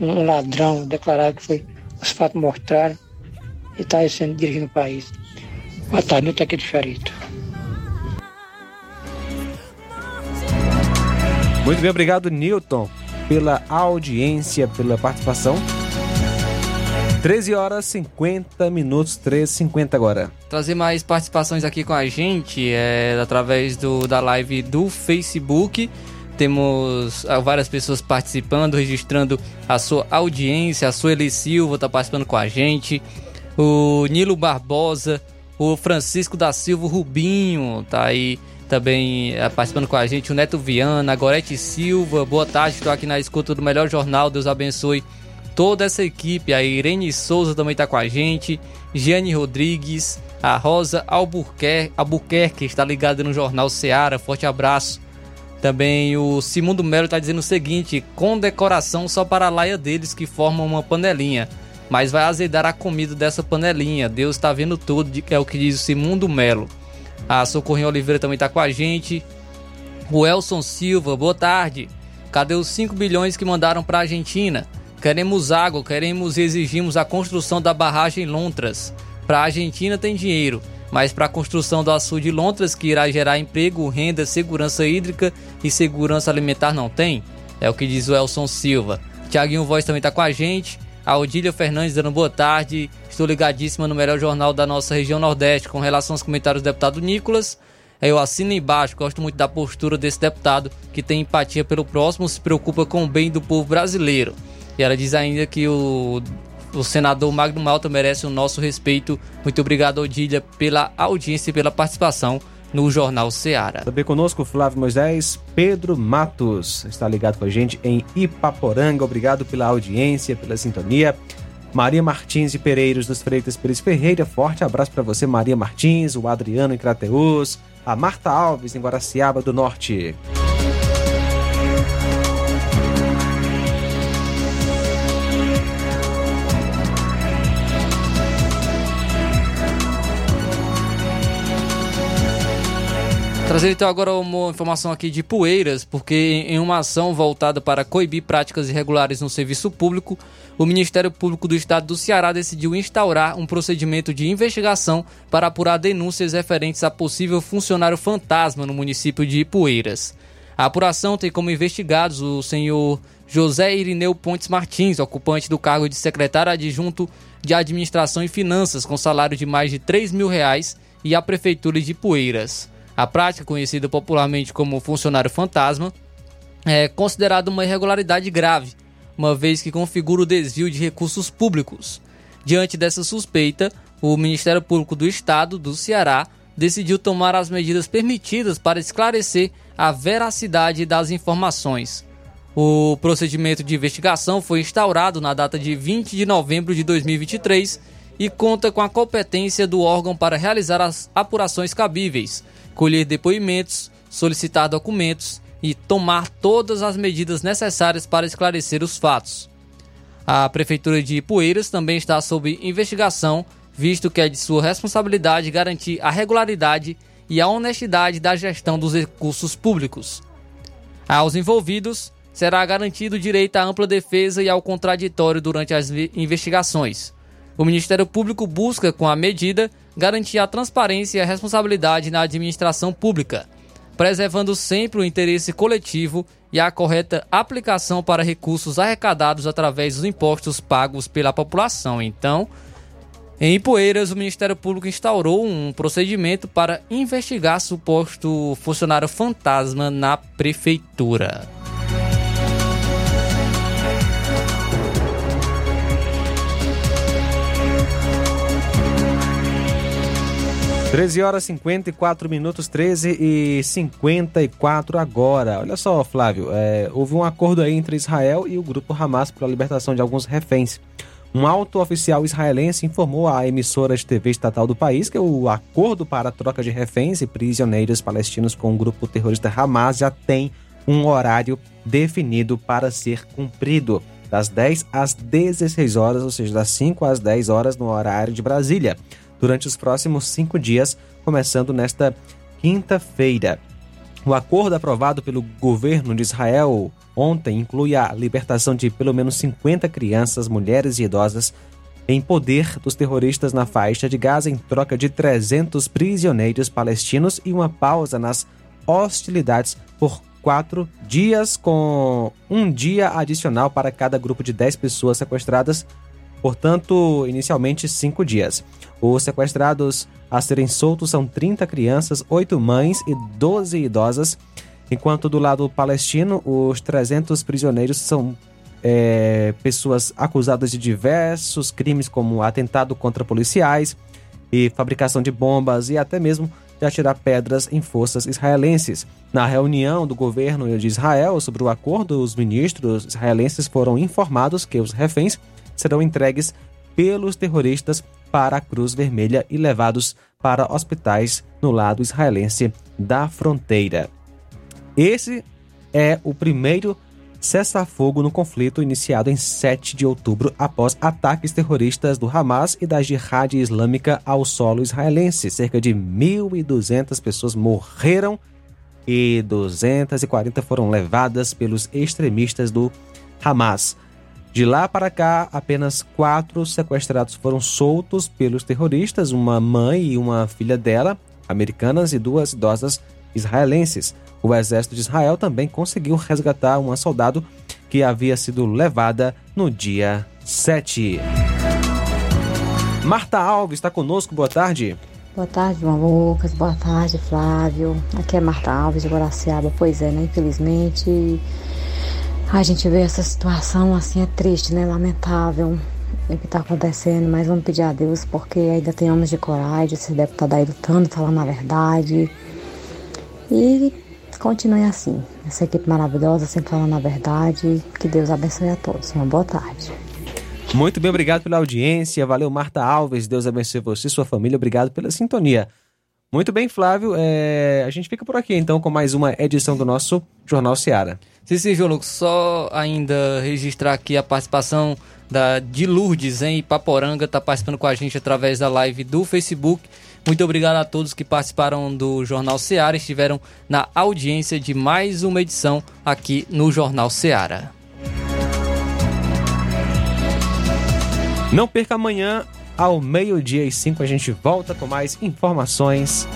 um ladrão, declarado que foi os fatos mostraram e está sendo dirigindo o país. Boa tarde, Nilton aqui de Charito. Muito bem, obrigado, Newton, pela audiência, pela participação. 13 horas 50 minutos, 13h50 agora. Trazer mais participações aqui com a gente é através do, da live do Facebook. Temos ah, várias pessoas participando, registrando a sua audiência. A Sueli Silva está participando com a gente. O Nilo Barbosa, o Francisco da Silva Rubinho tá aí também ah, participando com a gente. O Neto Viana, a Gorete Silva. Boa tarde, estou aqui na escuta do melhor jornal. Deus abençoe toda essa equipe. A Irene Souza também está com a gente, Giane Rodrigues, a Rosa Albuquerque, Albuquerque está ligada no Jornal Seara. Forte abraço. Também o Simundo Melo está dizendo o seguinte: com decoração só para a laia deles que formam uma panelinha. Mas vai azedar a comida dessa panelinha. Deus está vendo tudo, é o que diz o Simundo Melo. A Socorrinha Oliveira também está com a gente. O Elson Silva, boa tarde. Cadê os 5 bilhões que mandaram para a Argentina? Queremos água, queremos e exigimos a construção da barragem Lontras. Para a Argentina tem dinheiro, mas para a construção do açude de Lontras, que irá gerar emprego, renda, segurança hídrica e segurança alimentar, não tem? É o que diz o Elson Silva. Tiaguinho Voz também está com a gente. A Odília Fernandes dando boa tarde. Estou ligadíssima no melhor jornal da nossa região Nordeste com relação aos comentários do deputado Nicolas. Eu assino embaixo, gosto muito da postura desse deputado que tem empatia pelo próximo, se preocupa com o bem do povo brasileiro. E ela diz ainda que o, o senador Magno Malta merece o nosso respeito. Muito obrigado, Odília, pela audiência e pela participação no Jornal Seara. Também conosco Flávio Moisés, Pedro Matos está ligado com a gente em Ipaporanga. Obrigado pela audiência, pela sintonia. Maria Martins de Pereiros dos Freitas Pires Ferreira. Forte abraço para você, Maria Martins, o Adriano em Crateus, a Marta Alves em Guaraciaba do Norte. Trazer então agora uma informação aqui de Poeiras, porque em uma ação voltada para coibir práticas irregulares no serviço público, o Ministério Público do Estado do Ceará decidiu instaurar um procedimento de investigação para apurar denúncias referentes a possível funcionário fantasma no município de Ipueiras. A apuração tem como investigados o senhor José Irineu Pontes Martins, ocupante do cargo de secretário adjunto de Administração e Finanças, com salário de mais de 3 mil reais, e a Prefeitura de Ipueiras. A prática, conhecida popularmente como funcionário fantasma, é considerada uma irregularidade grave, uma vez que configura o desvio de recursos públicos. Diante dessa suspeita, o Ministério Público do Estado do Ceará decidiu tomar as medidas permitidas para esclarecer a veracidade das informações. O procedimento de investigação foi instaurado na data de 20 de novembro de 2023 e conta com a competência do órgão para realizar as apurações cabíveis, colher depoimentos, solicitar documentos e tomar todas as medidas necessárias para esclarecer os fatos. A Prefeitura de Ipueiras também está sob investigação, visto que é de sua responsabilidade garantir a regularidade e a honestidade da gestão dos recursos públicos. Aos envolvidos, será garantido o direito à ampla defesa e ao contraditório durante as investigações. O Ministério Público busca, com a medida, garantir a transparência e a responsabilidade na administração pública, preservando sempre o interesse coletivo e a correta aplicação para recursos arrecadados através dos impostos pagos pela população. Então, em Poeiras, o Ministério Público instaurou um procedimento para investigar suposto funcionário fantasma na prefeitura. 13 horas 54 minutos, 13 e 54 agora. Olha só, Flávio, é, houve um acordo aí entre Israel e o grupo Hamas para a libertação de alguns reféns. Um alto oficial israelense informou à emissora de TV estatal do país que o acordo para a troca de reféns e prisioneiros palestinos com o grupo terrorista Hamas já tem um horário definido para ser cumprido, das 10 às 16 horas, ou seja, das 5 às 10 horas no horário de Brasília durante os próximos cinco dias, começando nesta quinta-feira. O acordo aprovado pelo governo de Israel ontem inclui a libertação de pelo menos 50 crianças, mulheres e idosas em poder dos terroristas na faixa de Gaza em troca de 300 prisioneiros palestinos e uma pausa nas hostilidades por quatro dias, com um dia adicional para cada grupo de 10 pessoas sequestradas portanto, inicialmente cinco dias. Os sequestrados a serem soltos são 30 crianças, 8 mães e 12 idosas, enquanto do lado palestino, os 300 prisioneiros são é, pessoas acusadas de diversos crimes, como atentado contra policiais e fabricação de bombas e até mesmo de atirar pedras em forças israelenses. Na reunião do governo de Israel sobre o acordo, os ministros israelenses foram informados que os reféns serão entregues pelos terroristas para a Cruz Vermelha e levados para hospitais no lado israelense da fronteira. Esse é o primeiro cessar-fogo no conflito iniciado em 7 de outubro após ataques terroristas do Hamas e da Jihad Islâmica ao solo israelense. Cerca de 1.200 pessoas morreram e 240 foram levadas pelos extremistas do Hamas. De lá para cá, apenas quatro sequestrados foram soltos pelos terroristas: uma mãe e uma filha dela, americanas, e duas idosas israelenses. O exército de Israel também conseguiu resgatar uma soldado que havia sido levada no dia 7. Marta Alves está conosco, boa tarde. Boa tarde, João Lucas. Boa tarde, Flávio. Aqui é Marta Alves de Guaraciaba. Pois é, né? Infelizmente, a gente vê essa situação assim, é triste, né? Lamentável o que está acontecendo, mas vamos pedir a Deus porque ainda tem homens de coragem, esse deputado aí lutando, falando a verdade. E continue assim. Essa equipe maravilhosa, sempre falando a verdade. Que Deus abençoe a todos. Uma boa tarde. Muito bem, obrigado pela audiência. Valeu, Marta Alves. Deus abençoe você e sua família. Obrigado pela sintonia. Muito bem, Flávio. É... A gente fica por aqui então com mais uma edição do nosso Jornal Seara. Sim, João Lucas. Só ainda registrar aqui a participação da, de Lourdes em Ipaporanga. Está participando com a gente através da live do Facebook. Muito obrigado a todos que participaram do Jornal Seara estiveram na audiência de mais uma edição aqui no Jornal Seara. Não perca amanhã, ao meio-dia e cinco, a gente volta com mais informações,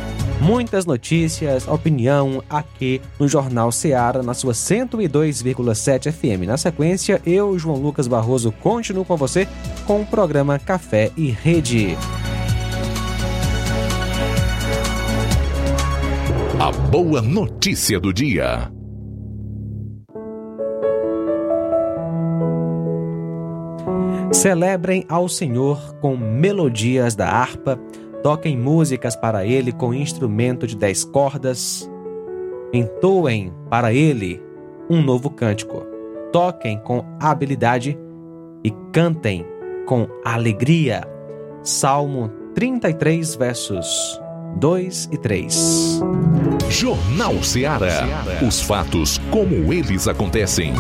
muitas notícias, opinião aqui no Jornal Seara, na sua 102,7 FM. Na sequência, eu, João Lucas Barroso, continuo com você com o programa Café e Rede. A boa notícia do dia. Celebrem ao Senhor com melodias da harpa, toquem músicas para Ele com instrumento de dez cordas, entoem para Ele um novo cântico, toquem com habilidade e cantem com alegria. Salmo 33, versos 2 e 3. Jornal Seara. Os fatos como eles acontecem.